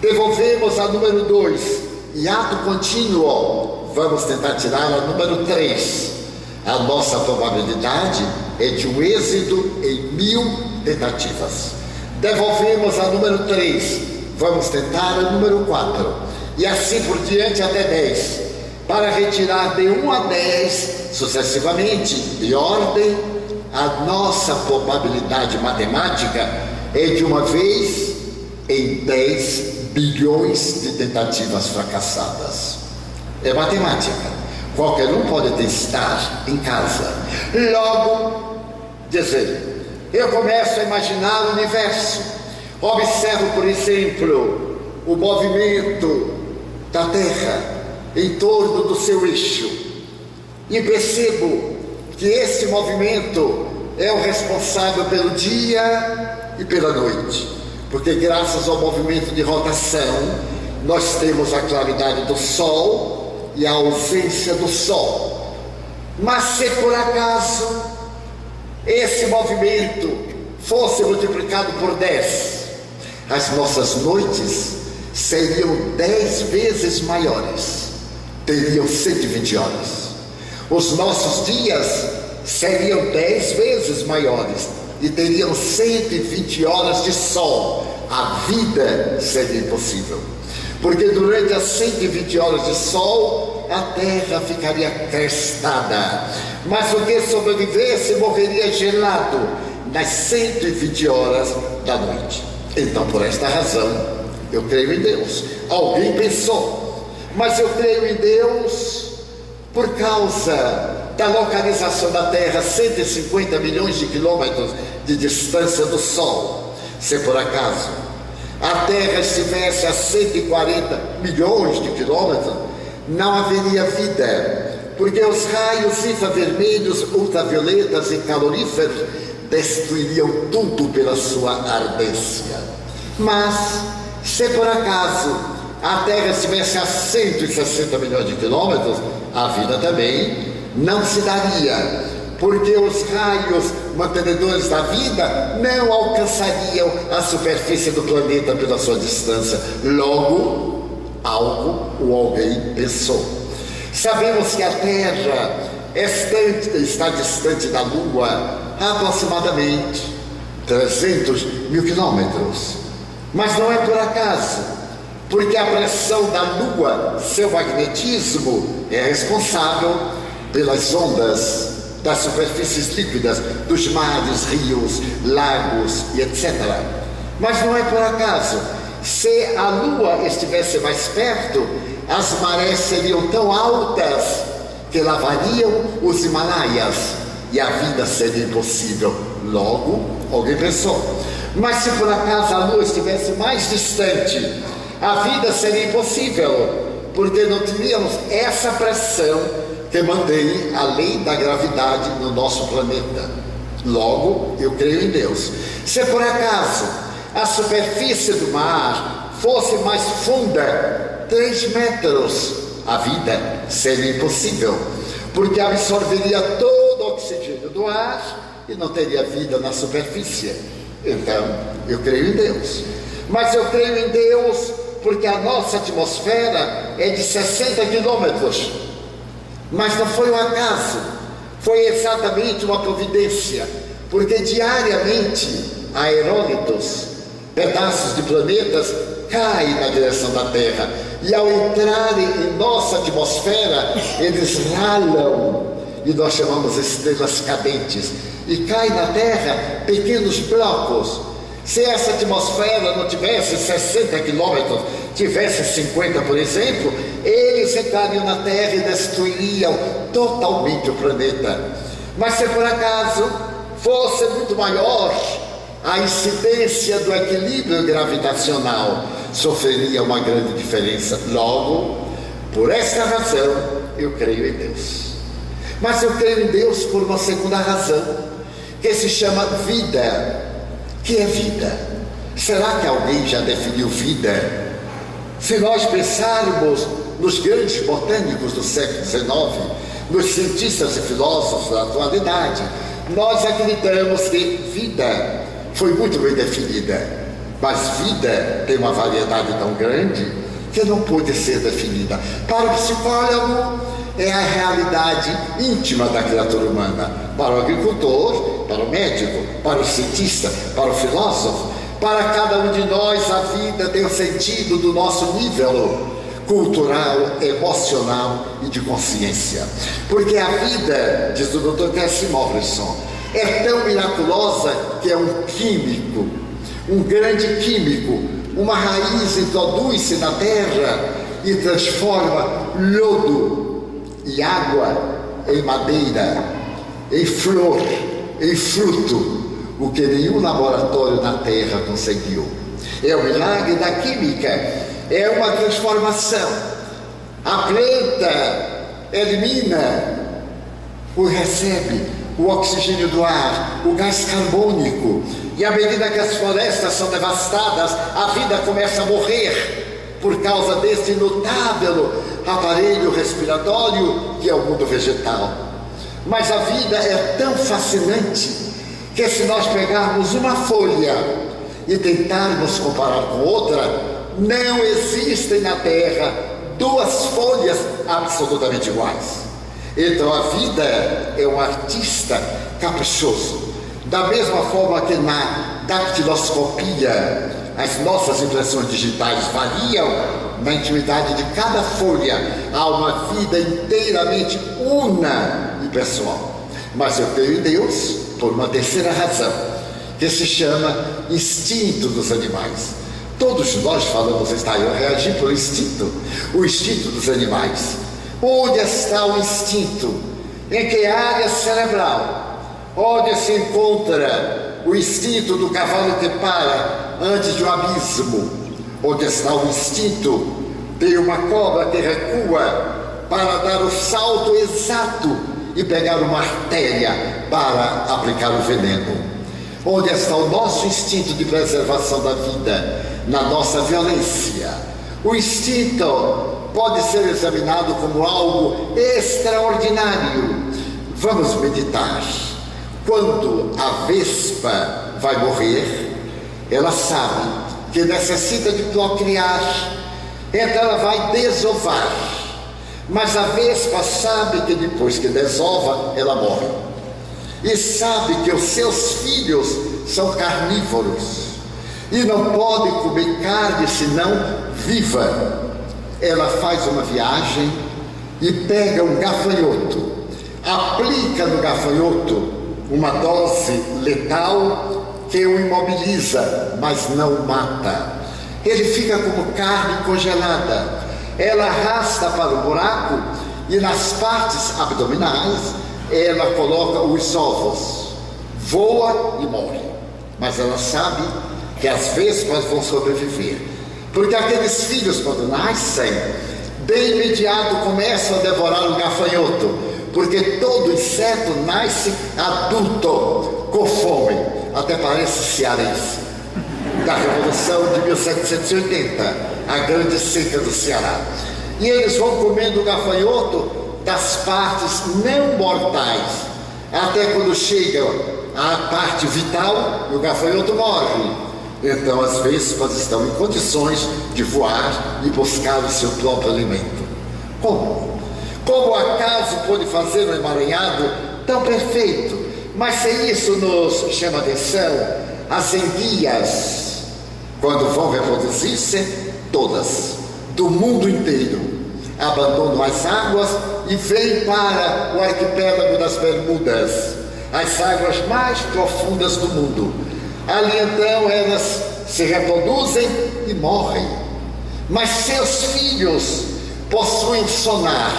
A: Devolvemos a número 2 e ato contínuo, vamos tentar tirar a número 3. A nossa probabilidade é de um êxito em mil tentativas. Devolvemos a número 3, vamos tentar a número 4. E assim por diante até 10. Para retirar de 1 a 10, sucessivamente, de ordem, a nossa probabilidade matemática é de uma vez em 10 bilhões de tentativas fracassadas. É matemática. Qualquer um pode testar em casa. Logo, dizer, eu começo a imaginar o universo. Observo, por exemplo, o movimento da Terra em torno do seu eixo e percebo que esse movimento é o responsável pelo dia e pela noite, porque graças ao movimento de rotação nós temos a claridade do Sol e a ausência do sol. Mas se por acaso esse movimento fosse multiplicado por 10, as nossas noites seriam 10 vezes maiores, teriam 120 horas. Os nossos dias seriam 10 vezes maiores e teriam 120 horas de sol. A vida seria impossível porque durante as 120 horas de sol a terra ficaria crestada, mas o que sobrevivesse morreria gelado nas 120 horas da noite. Então, por esta razão, eu creio em Deus. Alguém pensou, mas eu creio em Deus por causa da localização da Terra, 150 milhões de quilômetros de distância do Sol. Se por acaso a Terra estivesse a 140 milhões de quilômetros, não haveria vida, porque os raios infravermelhos, ultravioletas e caloríferos destruiriam tudo pela sua ardência. Mas, se por acaso a Terra estivesse a 160 milhões de quilômetros, a vida também não se daria, porque os raios mantenedores da vida não alcançariam a superfície do planeta pela sua distância. Logo, algo ou alguém pensou. Sabemos que a Terra está distante da Lua aproximadamente 300 mil quilômetros. Mas não é por acaso, porque a pressão da Lua, seu magnetismo, é responsável pelas ondas das superfícies líquidas, dos mares, rios, lagos e etc. Mas não é por acaso. Se a Lua estivesse mais perto, as marés seriam tão altas que lavariam os Himalaias e a vida seria impossível. Logo, alguém pensou. Mas se por acaso a Lua estivesse mais distante, a vida seria impossível, porque não teríamos essa pressão que mantém a lei da gravidade no nosso planeta. Logo, eu creio em Deus. Se por acaso a superfície do mar fosse mais funda, 3 metros, a vida seria impossível, porque absorveria todo o oxigênio do ar e não teria vida na superfície. Então, eu creio em Deus. Mas eu creio em Deus porque a nossa atmosfera é de 60 quilômetros mas não foi um acaso, foi exatamente uma providência, porque diariamente aerôlitos, pedaços de planetas, caem na direção da Terra. E ao entrarem em nossa atmosfera, eles ralam. E nós chamamos estrelas cadentes. E caem na Terra pequenos blocos se essa atmosfera não tivesse 60 quilômetros, tivesse 50, por exemplo, eles entrariam na Terra e destruiriam totalmente o planeta. Mas se por acaso fosse muito maior, a incidência do equilíbrio gravitacional sofreria uma grande diferença. Logo, por esta razão, eu creio em Deus. Mas eu creio em Deus por uma segunda razão, que se chama vida. Que é vida? Será que alguém já definiu vida? Se nós pensarmos nos grandes botânicos do século XIX, nos cientistas e filósofos da atualidade, nós acreditamos que vida foi muito bem definida. Mas vida tem uma variedade tão grande que não pode ser definida. Para o psicólogo, é a realidade íntima da criatura humana. Para o agricultor, para o médico, para o cientista, para o filósofo, para cada um de nós, a vida tem o sentido do nosso nível cultural, emocional e de consciência. Porque a vida, diz o Dr. Cassie Morrison, é tão miraculosa que é um químico, um grande químico. Uma raiz introduz-se na terra e transforma lodo e água em madeira, em flor, em fruto, o que nenhum laboratório na terra conseguiu. É o milagre da química, é uma transformação. A planta elimina o recebe o oxigênio do ar, o gás carbônico. E à medida que as florestas são devastadas, a vida começa a morrer por causa desse notável aparelho respiratório que é o mundo vegetal. Mas a vida é tão fascinante que se nós pegarmos uma folha e tentarmos comparar com outra, não existem na Terra duas folhas absolutamente iguais. Então a vida é um artista caprichoso. Da mesma forma que na dactiloscopia as nossas impressões digitais variam, na intimidade de cada folha há uma vida inteiramente una e pessoal. Mas eu creio em Deus por uma terceira razão, que se chama instinto dos animais. Todos nós falamos, está, eu reagi por instinto, o instinto dos animais. Onde está o instinto? Em que área cerebral? Onde se encontra o instinto do cavalo que para antes de um abismo? Onde está o instinto de uma cobra que recua para dar o salto exato e pegar uma artéria para aplicar o veneno? Onde está o nosso instinto de preservação da vida? Na nossa violência. O instinto pode ser examinado como algo extraordinário. Vamos meditar. Quando a vespa vai morrer, ela sabe que necessita de procriar, então ela vai desovar. Mas a vespa sabe que depois que desova, ela morre. E sabe que os seus filhos são carnívoros e não pode comer carne senão viva ela faz uma viagem e pega um gafanhoto, aplica no gafanhoto uma dose letal que o imobiliza, mas não mata. Ele fica como carne congelada. Ela arrasta para o buraco e nas partes abdominais ela coloca os ovos. Voa e morre. Mas ela sabe que as vespas vão sobreviver. Porque aqueles filhos, quando nascem, de imediato começam a devorar o gafanhoto, porque todo inseto nasce adulto, com fome, até parece cearense, da Revolução de 1780, a grande seca do Ceará. E eles vão comendo o gafanhoto das partes não mortais, até quando chegam à parte vital, o gafanhoto morre. Então as vespas estão em condições de voar e buscar o seu próprio alimento. Como? Como acaso pode fazer um emaranhado tão perfeito? Mas se isso nos chama atenção, as enguias, quando vão reproduzir-se, todas, do mundo inteiro, abandonam as águas e vêm para o arquipélago das Bermudas, as águas mais profundas do mundo Ali então elas se reproduzem e morrem. Mas seus filhos possuem sonar,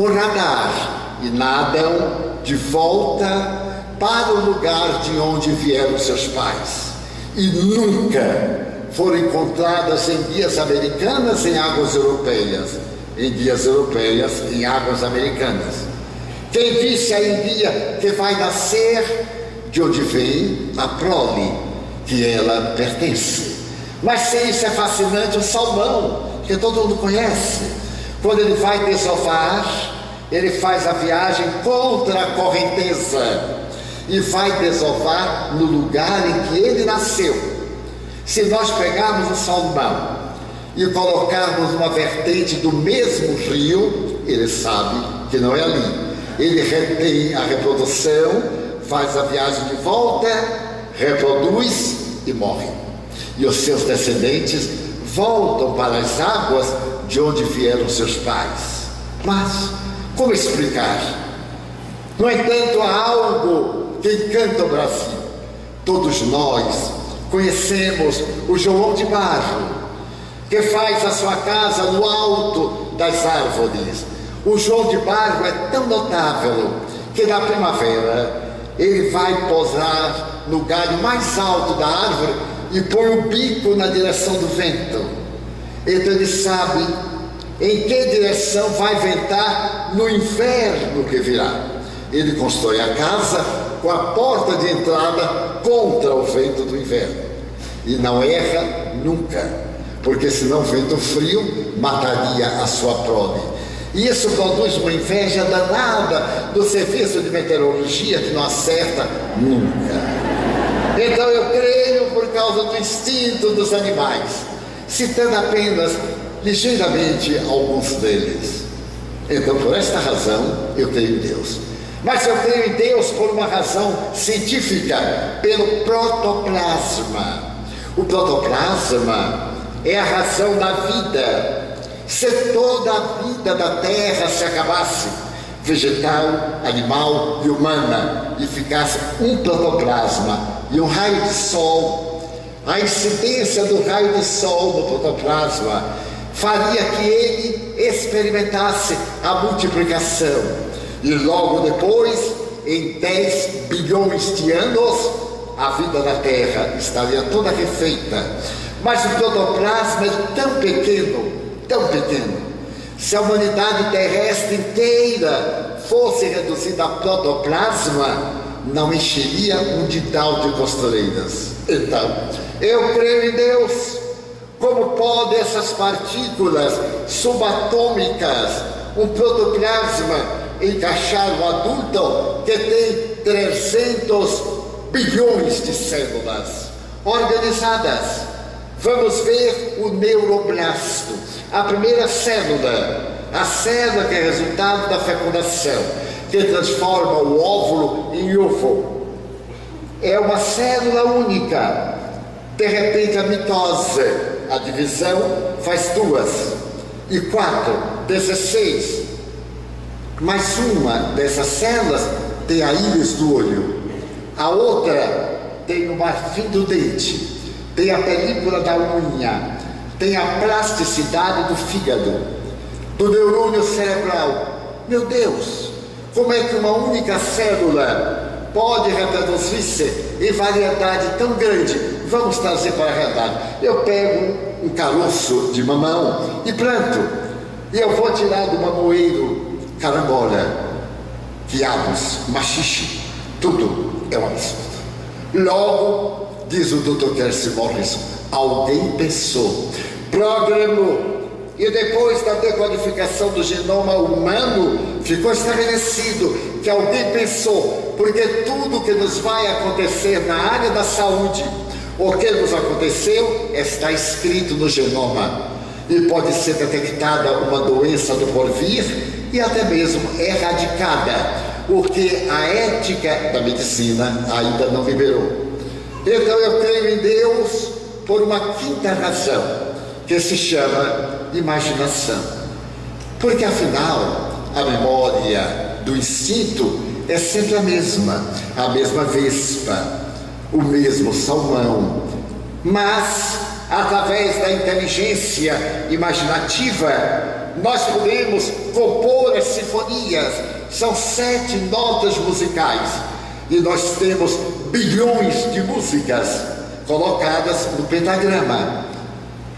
A: o radar e nadam de volta para o lugar de onde vieram seus pais. E nunca foram encontradas em guias americanas em águas europeias, em guias europeias em águas americanas. Quem disse aí um dia que vai nascer de onde vem a prole que ela pertence. Mas se isso é fascinante, o salmão, que todo mundo conhece, quando ele vai desovar, ele faz a viagem contra a correnteza e vai desovar no lugar em que ele nasceu. Se nós pegarmos o salmão e colocarmos uma vertente do mesmo rio, ele sabe que não é ali. Ele retém a reprodução, faz a viagem de volta, reproduz e morre. E os seus descendentes voltam para as águas de onde vieram seus pais. Mas como explicar? No entanto, há algo que encanta o Brasil. Todos nós conhecemos o João de Barro, que faz a sua casa no alto das árvores. O João de Barro é tão notável que na primavera ele vai posar no galho mais alto da árvore e põe o bico na direção do vento. Então ele sabe em que direção vai ventar no inverno que virá. Ele constrói a casa com a porta de entrada contra o vento do inverno. E não erra nunca, porque senão o vento frio mataria a sua prole. E isso produz uma inveja danada do serviço de meteorologia que não acerta nunca. Então eu creio por causa do instinto dos animais, citando apenas ligeiramente alguns deles. Então, por esta razão, eu creio em Deus. Mas eu creio em Deus por uma razão científica, pelo protoplasma. O protoplasma é a razão da vida se toda a vida da terra se acabasse, vegetal, animal e humana, e ficasse um protoplasma e um raio de sol, a incidência do raio de sol no protoplasma faria que ele experimentasse a multiplicação. E logo depois, em 10 bilhões de anos, a vida da Terra estaria toda refeita. Mas o protoplasma é tão pequeno tão pequeno. Se a humanidade terrestre inteira fosse reduzida a protoplasma, não encheria um didal de costureiras. Então, eu creio em Deus. Como podem essas partículas subatômicas, um protoplasma, encaixar um adulto que tem 300 bilhões de células organizadas? Vamos ver o neuroblasto a primeira célula, a célula que é resultado da fecundação, que transforma o óvulo em ovo. É uma célula única. De repente, a mitose, a divisão, faz duas. E quatro, dezesseis. Mais uma dessas células tem a íris do olho. A outra tem o marfim do dente. Tem a película da unha tem a plasticidade do fígado, do neurônio cerebral. Meu Deus, como é que uma única célula pode reproduzir-se em variedade tão grande? Vamos trazer para a realidade. Eu pego um caroço de mamão e planto, e eu vou tirar do mamoeiro carambola, quiabos, machixe, tudo é um absurdo. Logo, diz o Dr. Kersi Morrison, alguém pensou programou. E depois da decodificação do genoma humano, ficou estabelecido que alguém pensou, porque tudo que nos vai acontecer na área da saúde, o que nos aconteceu, está escrito no genoma. E pode ser detectada uma doença do porvir e até mesmo erradicada, porque a ética da medicina ainda não liberou. Então eu creio em Deus por uma quinta razão que se chama imaginação. Porque afinal, a memória do instinto é sempre a mesma, a mesma vespa, o mesmo salmão. Mas, através da inteligência imaginativa, nós podemos compor as sinfonias. São sete notas musicais e nós temos bilhões de músicas colocadas no pentagrama.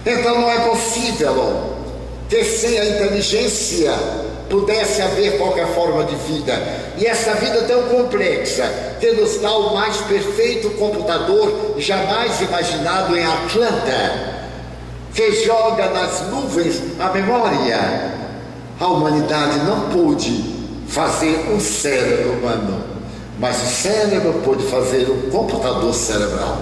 A: Então não é possível que sem a inteligência pudesse haver qualquer forma de vida. E essa vida tão complexa, que nos dá o mais perfeito computador jamais imaginado em Atlanta, que joga nas nuvens a memória. A humanidade não pôde fazer um cérebro humano, mas o cérebro pôde fazer um computador cerebral.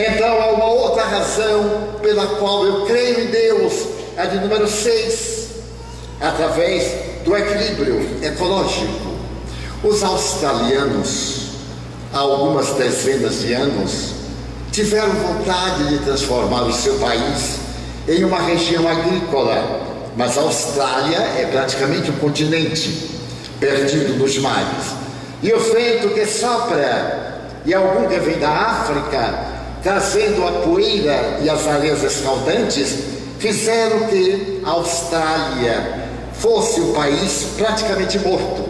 A: Então há uma outra razão pela qual eu creio em Deus, a de número 6 através do equilíbrio ecológico. Os australianos, há algumas dezenas de anos, tiveram vontade de transformar o seu país em uma região agrícola, mas a Austrália é praticamente um continente perdido nos mares. E o vento que sopra, e algum que vem da África, trazendo a poeira e as areias escaldantes, fizeram que a Austrália fosse o país praticamente morto.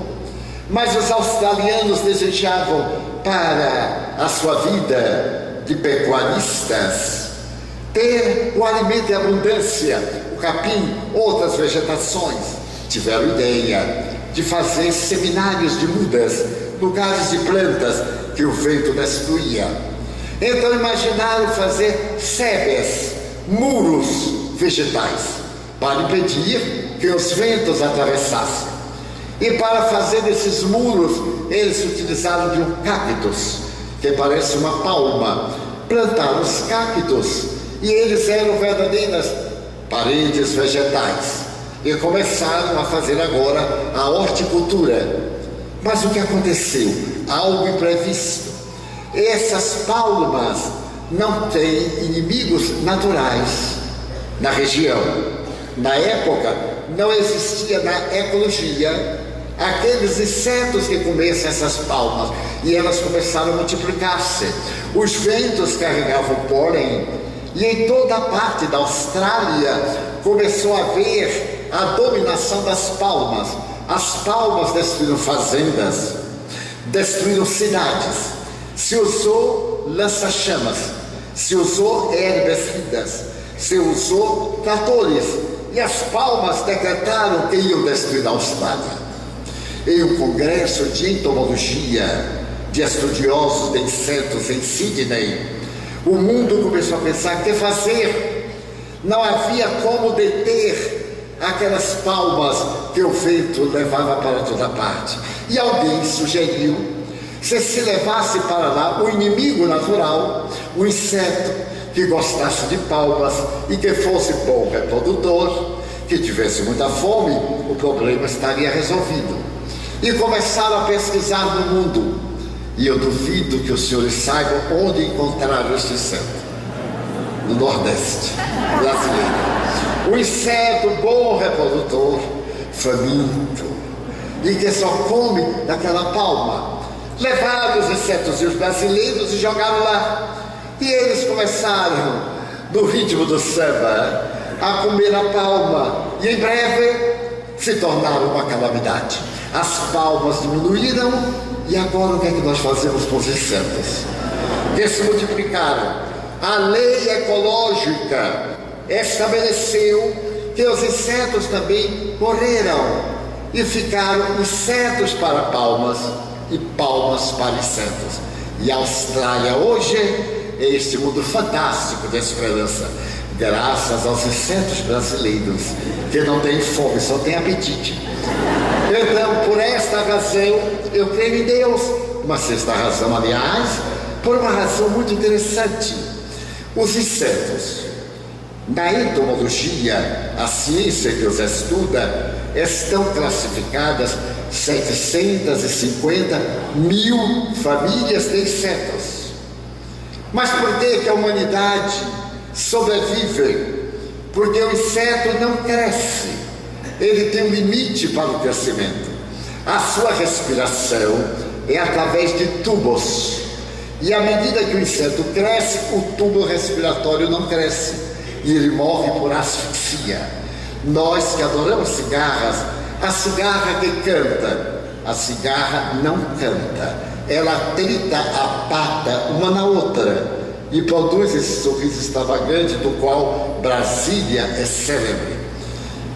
A: Mas os australianos desejavam para a sua vida de pecuaristas ter o alimento em abundância, o capim, outras vegetações. Tiveram ideia de fazer seminários de mudas, lugares de plantas que o vento destruía. Então imaginaram fazer sebes, muros vegetais, para impedir que os ventos atravessassem. E para fazer esses muros, eles utilizaram de um cactus, que parece uma palma. Plantaram os cactos e eles eram verdadeiras paredes vegetais. E começaram a fazer agora a horticultura. Mas o que aconteceu? Algo imprevisto. Essas palmas não têm inimigos naturais na região. Na época, não existia na ecologia aqueles insetos que começam essas palmas e elas começaram a multiplicar-se. Os ventos carregavam pólen e em toda a parte da Austrália começou a haver a dominação das palmas. As palmas destruíram fazendas, destruíram cidades, se usou lança-chamas, se usou herbicidas, se usou tratores e as palmas decretaram que iam destruir a Austrália. Em um congresso de entomologia de estudiosos de insetos em Sydney, o mundo começou a pensar que fazer. Não havia como deter aquelas palmas que o vento levava para toda parte. E alguém sugeriu se se levasse para lá o inimigo natural, o inseto, que gostasse de palmas e que fosse bom reprodutor, que tivesse muita fome, o problema estaria resolvido. E começaram a pesquisar no mundo. E eu duvido que os senhores saibam onde encontrar este inseto. No Nordeste brasileiro. O inseto bom reprodutor, faminto, e que só come daquela palma. Levaram os insetos e os brasileiros e jogaram lá. E eles começaram, no ritmo do samba, a comer a palma. E em breve se tornaram uma calamidade. As palmas diminuíram e agora o que é que nós fazemos com os insetos? Que se multiplicaram. A lei ecológica estabeleceu que os insetos também morreram e ficaram insetos para palmas e palmas para insetos. E a Austrália hoje este mundo fantástico da esperança, graças aos insetos brasileiros, que não têm fome, só têm apetite. Então, por esta razão, eu creio em Deus. Uma sexta razão, aliás, por uma razão muito interessante. Os insetos, na entomologia, a ciência que os estuda, estão classificadas 750 mil famílias de insetos. Mas por que, que a humanidade sobrevive? Porque o inseto não cresce, ele tem um limite para o crescimento. A sua respiração é através de tubos. E à medida que o inseto cresce, o tubo respiratório não cresce e ele morre por asfixia. Nós que adoramos cigarras, a cigarra que canta, a cigarra não canta ela tenta a pata uma na outra e produz esse sorriso extravagante do qual Brasília é célebre.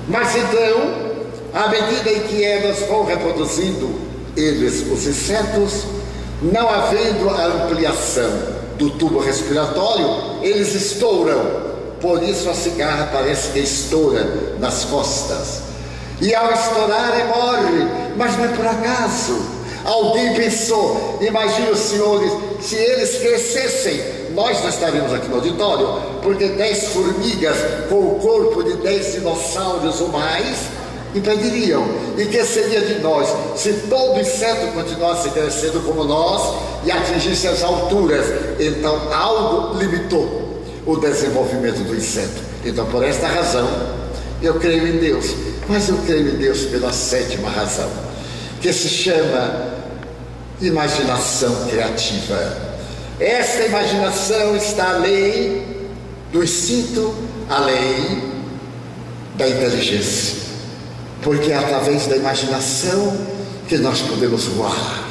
A: Mas então, à medida em que elas vão reproduzindo eles, os insetos, não havendo a ampliação do tubo respiratório, eles estouram. Por isso a cigarra parece que estoura nas costas. E ao estourar, ele morre. Mas não é por acaso. Alguém pensou, imagine os senhores, se eles crescessem, nós não estaríamos aqui no auditório, porque dez formigas com o corpo de dez dinossauros ou mais impediriam. E que seria de nós se todo inseto continuasse crescendo como nós e atingisse as alturas? Então algo limitou o desenvolvimento do inseto. Então, por esta razão, eu creio em Deus. Mas eu creio em Deus pela sétima razão, que se chama imaginação criativa. Esta imaginação está além do instinto, além da inteligência. Porque é através da imaginação que nós podemos voar.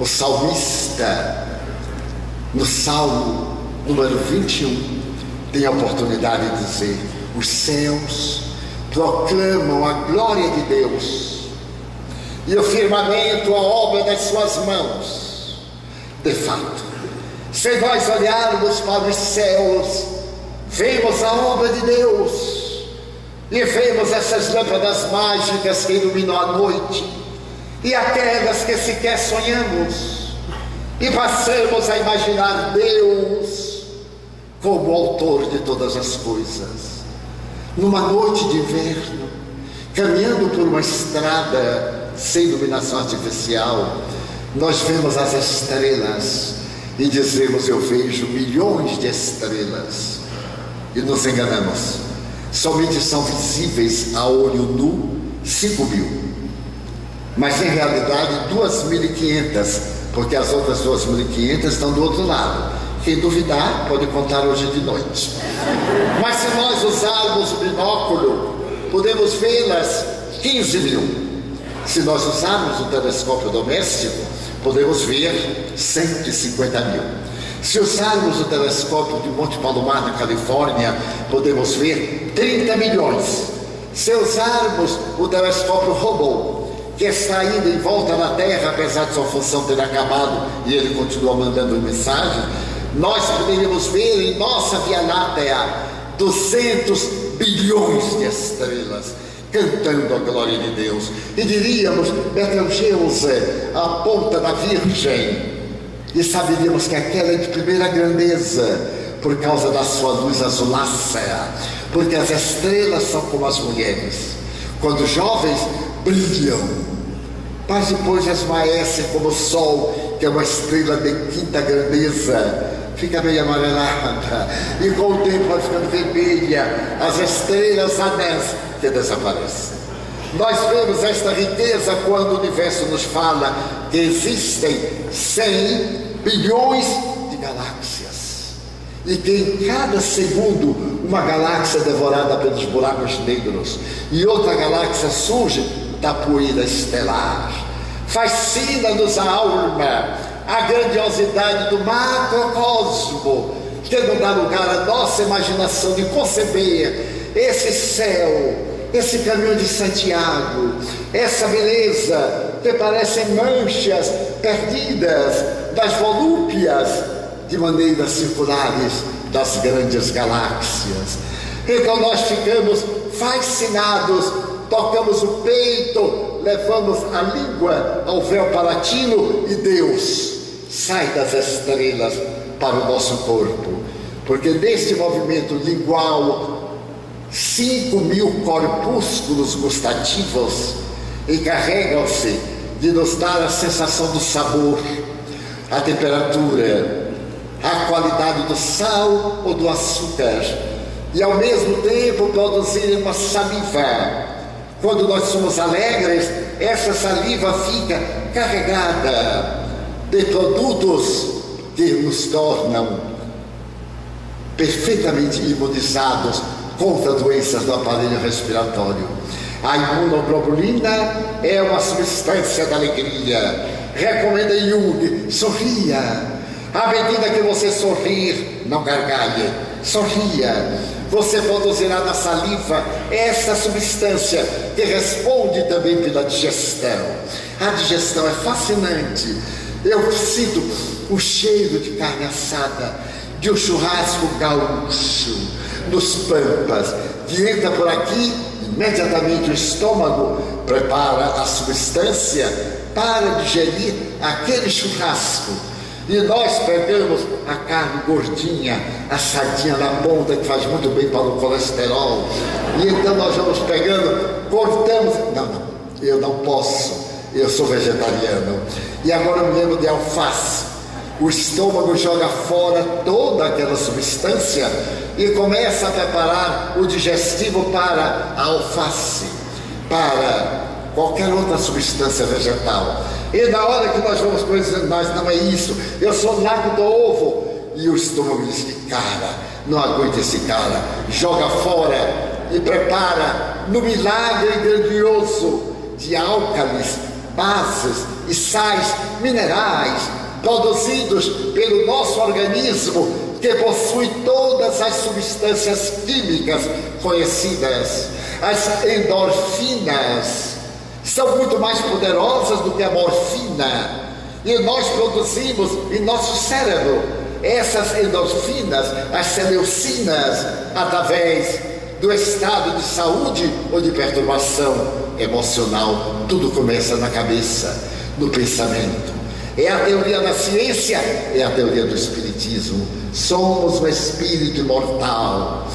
A: O salmista, no Salmo número 21, tem a oportunidade de dizer: os céus proclamam a glória de Deus e o firmamento a obra das suas mãos. De fato, se nós olharmos para os céus, vemos a obra de Deus e vemos essas lâmpadas mágicas que iluminam a noite e aquelas que sequer sonhamos e passamos a imaginar Deus como autor de todas as coisas. Numa noite de inverno, caminhando por uma estrada sem iluminação artificial, nós vemos as estrelas e dizemos: Eu vejo milhões de estrelas. E nos enganamos somente são visíveis a olho nu 5 mil. Mas em realidade 2.500, porque as outras 2.500 estão do outro lado. Quem duvidar pode contar hoje de noite. Mas se nós usarmos o binóculo, podemos vê-las 15 mil. Se nós usarmos o telescópio doméstico, podemos ver 150 mil. Se usarmos o telescópio de Monte Palomar, na Califórnia, podemos ver 30 milhões. Se usarmos o telescópio Hubble, que está ainda em volta da Terra, apesar de sua função ter acabado e ele continua mandando mensagem, nós poderíamos ver em nossa Via Láctea 200 bilhões de estrelas cantando a glória de Deus. E diríamos, Betelgeuse, a ponta da Virgem, e saberíamos que aquela é de primeira grandeza, por causa da sua luz azulácea, porque as estrelas são como as mulheres, quando jovens brilham, mas depois esmaecem como o sol, que é uma estrela de quinta grandeza, fica meio amarelada, e com o tempo vai ficando vermelha, as estrelas anãs que desaparecem. Nós vemos esta riqueza quando o universo nos fala que existem 100 bilhões de galáxias. E que em cada segundo uma galáxia é devorada pelos buracos negros e outra galáxia surge da poeira estelar. Fascina-nos a alma a grandiosidade do macrocosmo, que não dá lugar à nossa imaginação de conceber esse céu, esse caminho de Santiago, essa beleza que parecem manchas perdidas das volúpias de maneiras circulares das grandes galáxias. Então nós ficamos fascinados, tocamos o peito, levamos a língua ao véu palatino e Deus sai das estrelas para o nosso corpo. Porque deste movimento lingual, cinco mil corpúsculos gustativos encarregam-se de nos dar a sensação do sabor a temperatura, a qualidade do sal ou do açúcar, e ao mesmo tempo produzir uma saliva. Quando nós somos alegres, essa saliva fica carregada de produtos que nos tornam perfeitamente imunizados contra doenças do aparelho respiratório. A imunoglobulina é uma substância da alegria recomenda Jung, sorria. À medida que você sorrir, não gargalhe, sorria. Você produzirá na saliva essa substância que responde também pela digestão. A digestão é fascinante. Eu sinto o cheiro de carne assada, de um churrasco gaúcho, nos pampas, que entra por aqui, imediatamente o estômago prepara a substância para digerir aquele churrasco. E nós pegamos a carne gordinha, assadinha na ponta, que faz muito bem para o colesterol. E então nós vamos pegando, cortamos. Não, não, eu não posso, eu sou vegetariano. E agora eu me lembro de alface. O estômago joga fora toda aquela substância e começa a preparar o digestivo para a alface, para qualquer outra substância vegetal. E na hora que nós vamos coisas, nós não é isso, eu sou naco do ovo. E o estômago diz que cara, não aguenta esse cara, joga fora e prepara no milagre grandioso de álcalis, bases e sais minerais produzidos pelo nosso organismo, que possui todas as substâncias químicas conhecidas, as endorfinas, são muito mais poderosas do que a morfina. E nós produzimos em nosso cérebro essas endorfinas, as celeucinas, através do estado de saúde ou de perturbação emocional. Tudo começa na cabeça, no pensamento. É a teoria da ciência, é a teoria do espiritismo. Somos um espírito imortal.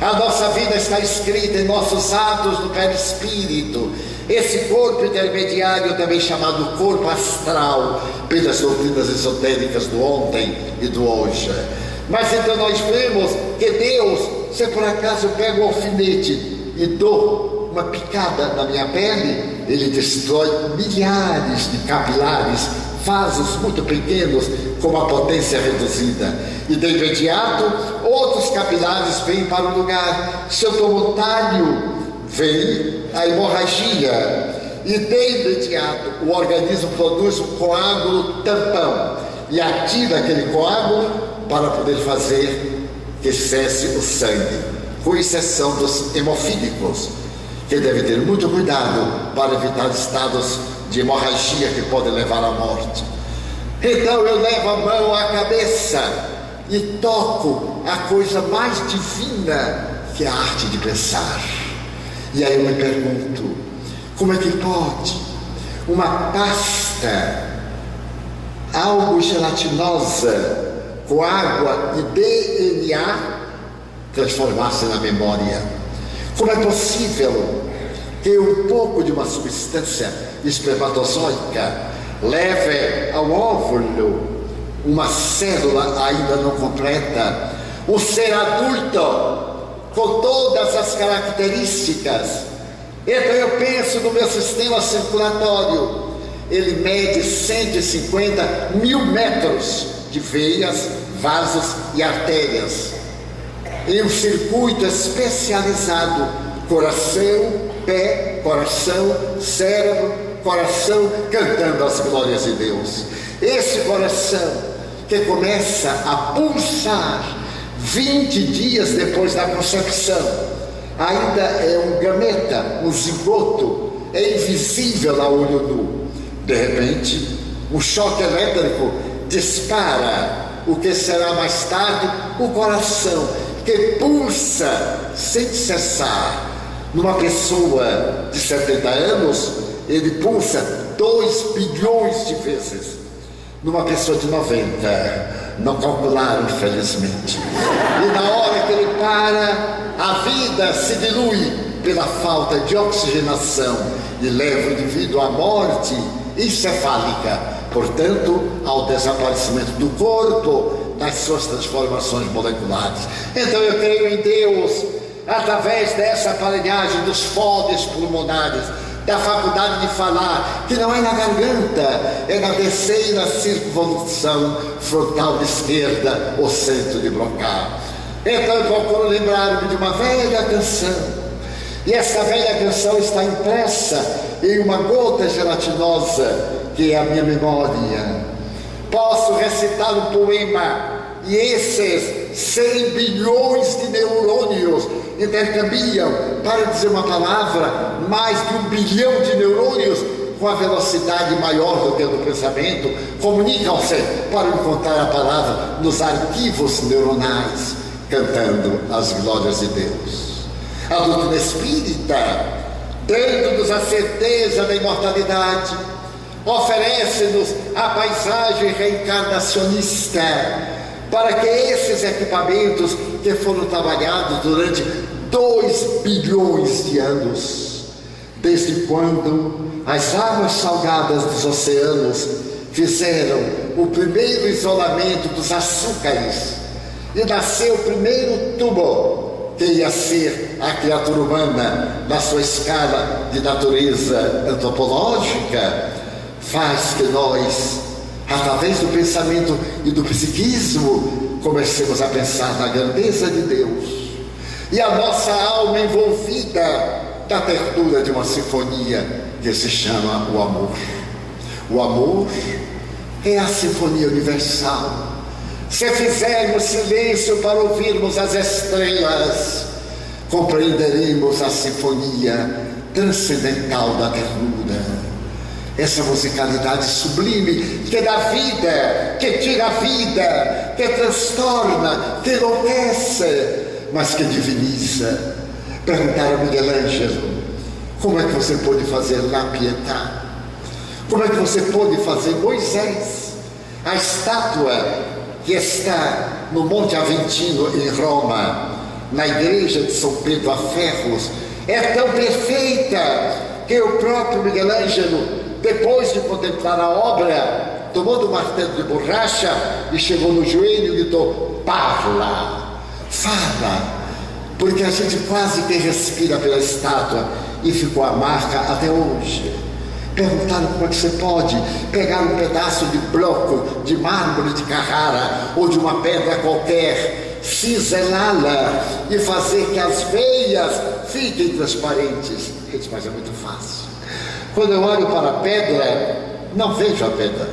A: A nossa vida está escrita em nossos atos do perispírito. Esse corpo intermediário, também chamado corpo astral, pelas doutrinas esotéricas do ontem e do hoje. Mas então nós vemos que Deus, se por acaso eu pego um alfinete e dou uma picada na minha pele, ele destrói milhares de capilares vasos muito pequenos com uma potência reduzida. E de imediato, outros capilares vêm para o lugar. Se eu tomo talho, vem a hemorragia. E de imediato, o organismo produz um coágulo tampão e atira aquele coágulo para poder fazer que cesse o sangue, com exceção dos hemofílicos, que deve ter muito cuidado para evitar estados de hemorragia que podem levar à morte. Então eu levo a mão à cabeça e toco a coisa mais divina que é a arte de pensar. E aí eu me pergunto: como é que pode uma pasta, algo gelatinosa, com água e DNA, transformar-se na memória? Como é possível? Que um pouco de uma substância espermatozoica. Leve ao óvulo. Uma célula ainda não completa, o ser adulto com todas as características. Então eu penso no meu sistema circulatório, ele mede 150 mil metros de veias, vasos e artérias, em um circuito especializado, coração, pé, coração, cérebro, coração, cantando as glórias de Deus. Esse coração que começa a pulsar 20 dias depois da concepção, ainda é um gameta, um zigoto, é invisível a olho nu. De repente, um choque elétrico dispara o que será mais tarde o coração, que pulsa sem cessar. Numa pessoa de 70 anos, ele pulsa 2 bilhões de vezes. Numa pessoa de 90, não calcularam, infelizmente. E na hora que ele para, a vida se dilui pela falta de oxigenação e leva o indivíduo à morte encefálica, portanto, ao desaparecimento do corpo nas suas transformações moleculares. Então eu creio em Deus através dessa aparelhagem dos fodes pulmonares da faculdade de falar, que não é na garganta, é na terceira circunvolução frontal esquerda, o centro de Broca. Então eu procuro lembrar-me de uma velha canção, e essa velha canção está impressa em uma gota gelatinosa, que é a minha memória. Posso recitar um poema, e esses 100 bilhões de neurônios intercambiam, para dizer uma palavra, mais de um bilhão de neurônios com a velocidade maior do que do pensamento, comunicam-se para encontrar a palavra nos arquivos neuronais, cantando as glórias de Deus. A doutrina espírita, dando-nos a certeza da imortalidade, oferece-nos a paisagem reencarnacionista, para que esses equipamentos que foram trabalhados durante dois bilhões de anos, desde quando as águas salgadas dos oceanos fizeram o primeiro isolamento dos açúcares e nasceu o primeiro tubo que ia ser a criatura humana na sua escala de natureza antropológica, faz que nós, através do pensamento e do psiquismo, comecemos a pensar na grandeza de Deus e a nossa alma envolvida da ternura de uma sinfonia que se chama o amor. O amor é a sinfonia universal. Se fizermos silêncio para ouvirmos as estrelas, compreenderemos a sinfonia transcendental da ternura. Essa musicalidade sublime que dá vida, que tira a vida, que transtorna, que enlouquece, mas que diviniza. Perguntaram a Miguel Ângelo, como é que você pôde fazer La Pietà? Como é que você pôde fazer Moisés? A estátua que está no Monte Aventino, em Roma, na igreja de São Pedro a Ferros, é tão perfeita que o próprio Miguel Ângelo, depois de contemplar a obra, tomou do martelo de borracha e chegou no joelho e gritou: Parla! Fala, porque a gente quase que respira pela estátua e ficou a marca até hoje. Perguntaram como é que você pode pegar um pedaço de bloco de mármore de Carrara ou de uma pedra qualquer, ciselá-la e fazer que as veias fiquem transparentes. Gente, mas é muito fácil. Quando eu olho para a pedra, não vejo a pedra,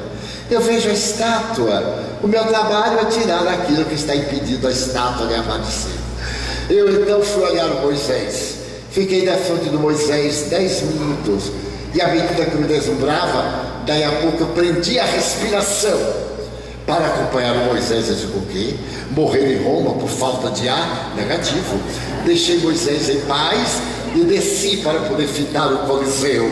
A: eu vejo a estátua. O meu trabalho é tirar aquilo que está impedindo a estátua de aparecer. Eu então fui olhar Moisés. Fiquei na frente do Moisés dez minutos. E à medida que me deslumbrava, daí a pouco eu prendi a respiração para acompanhar o Moisés. Eu digo o quê? Morrer em Roma por falta de ar? Negativo. Deixei Moisés em paz e desci para poder fitar o Coliseu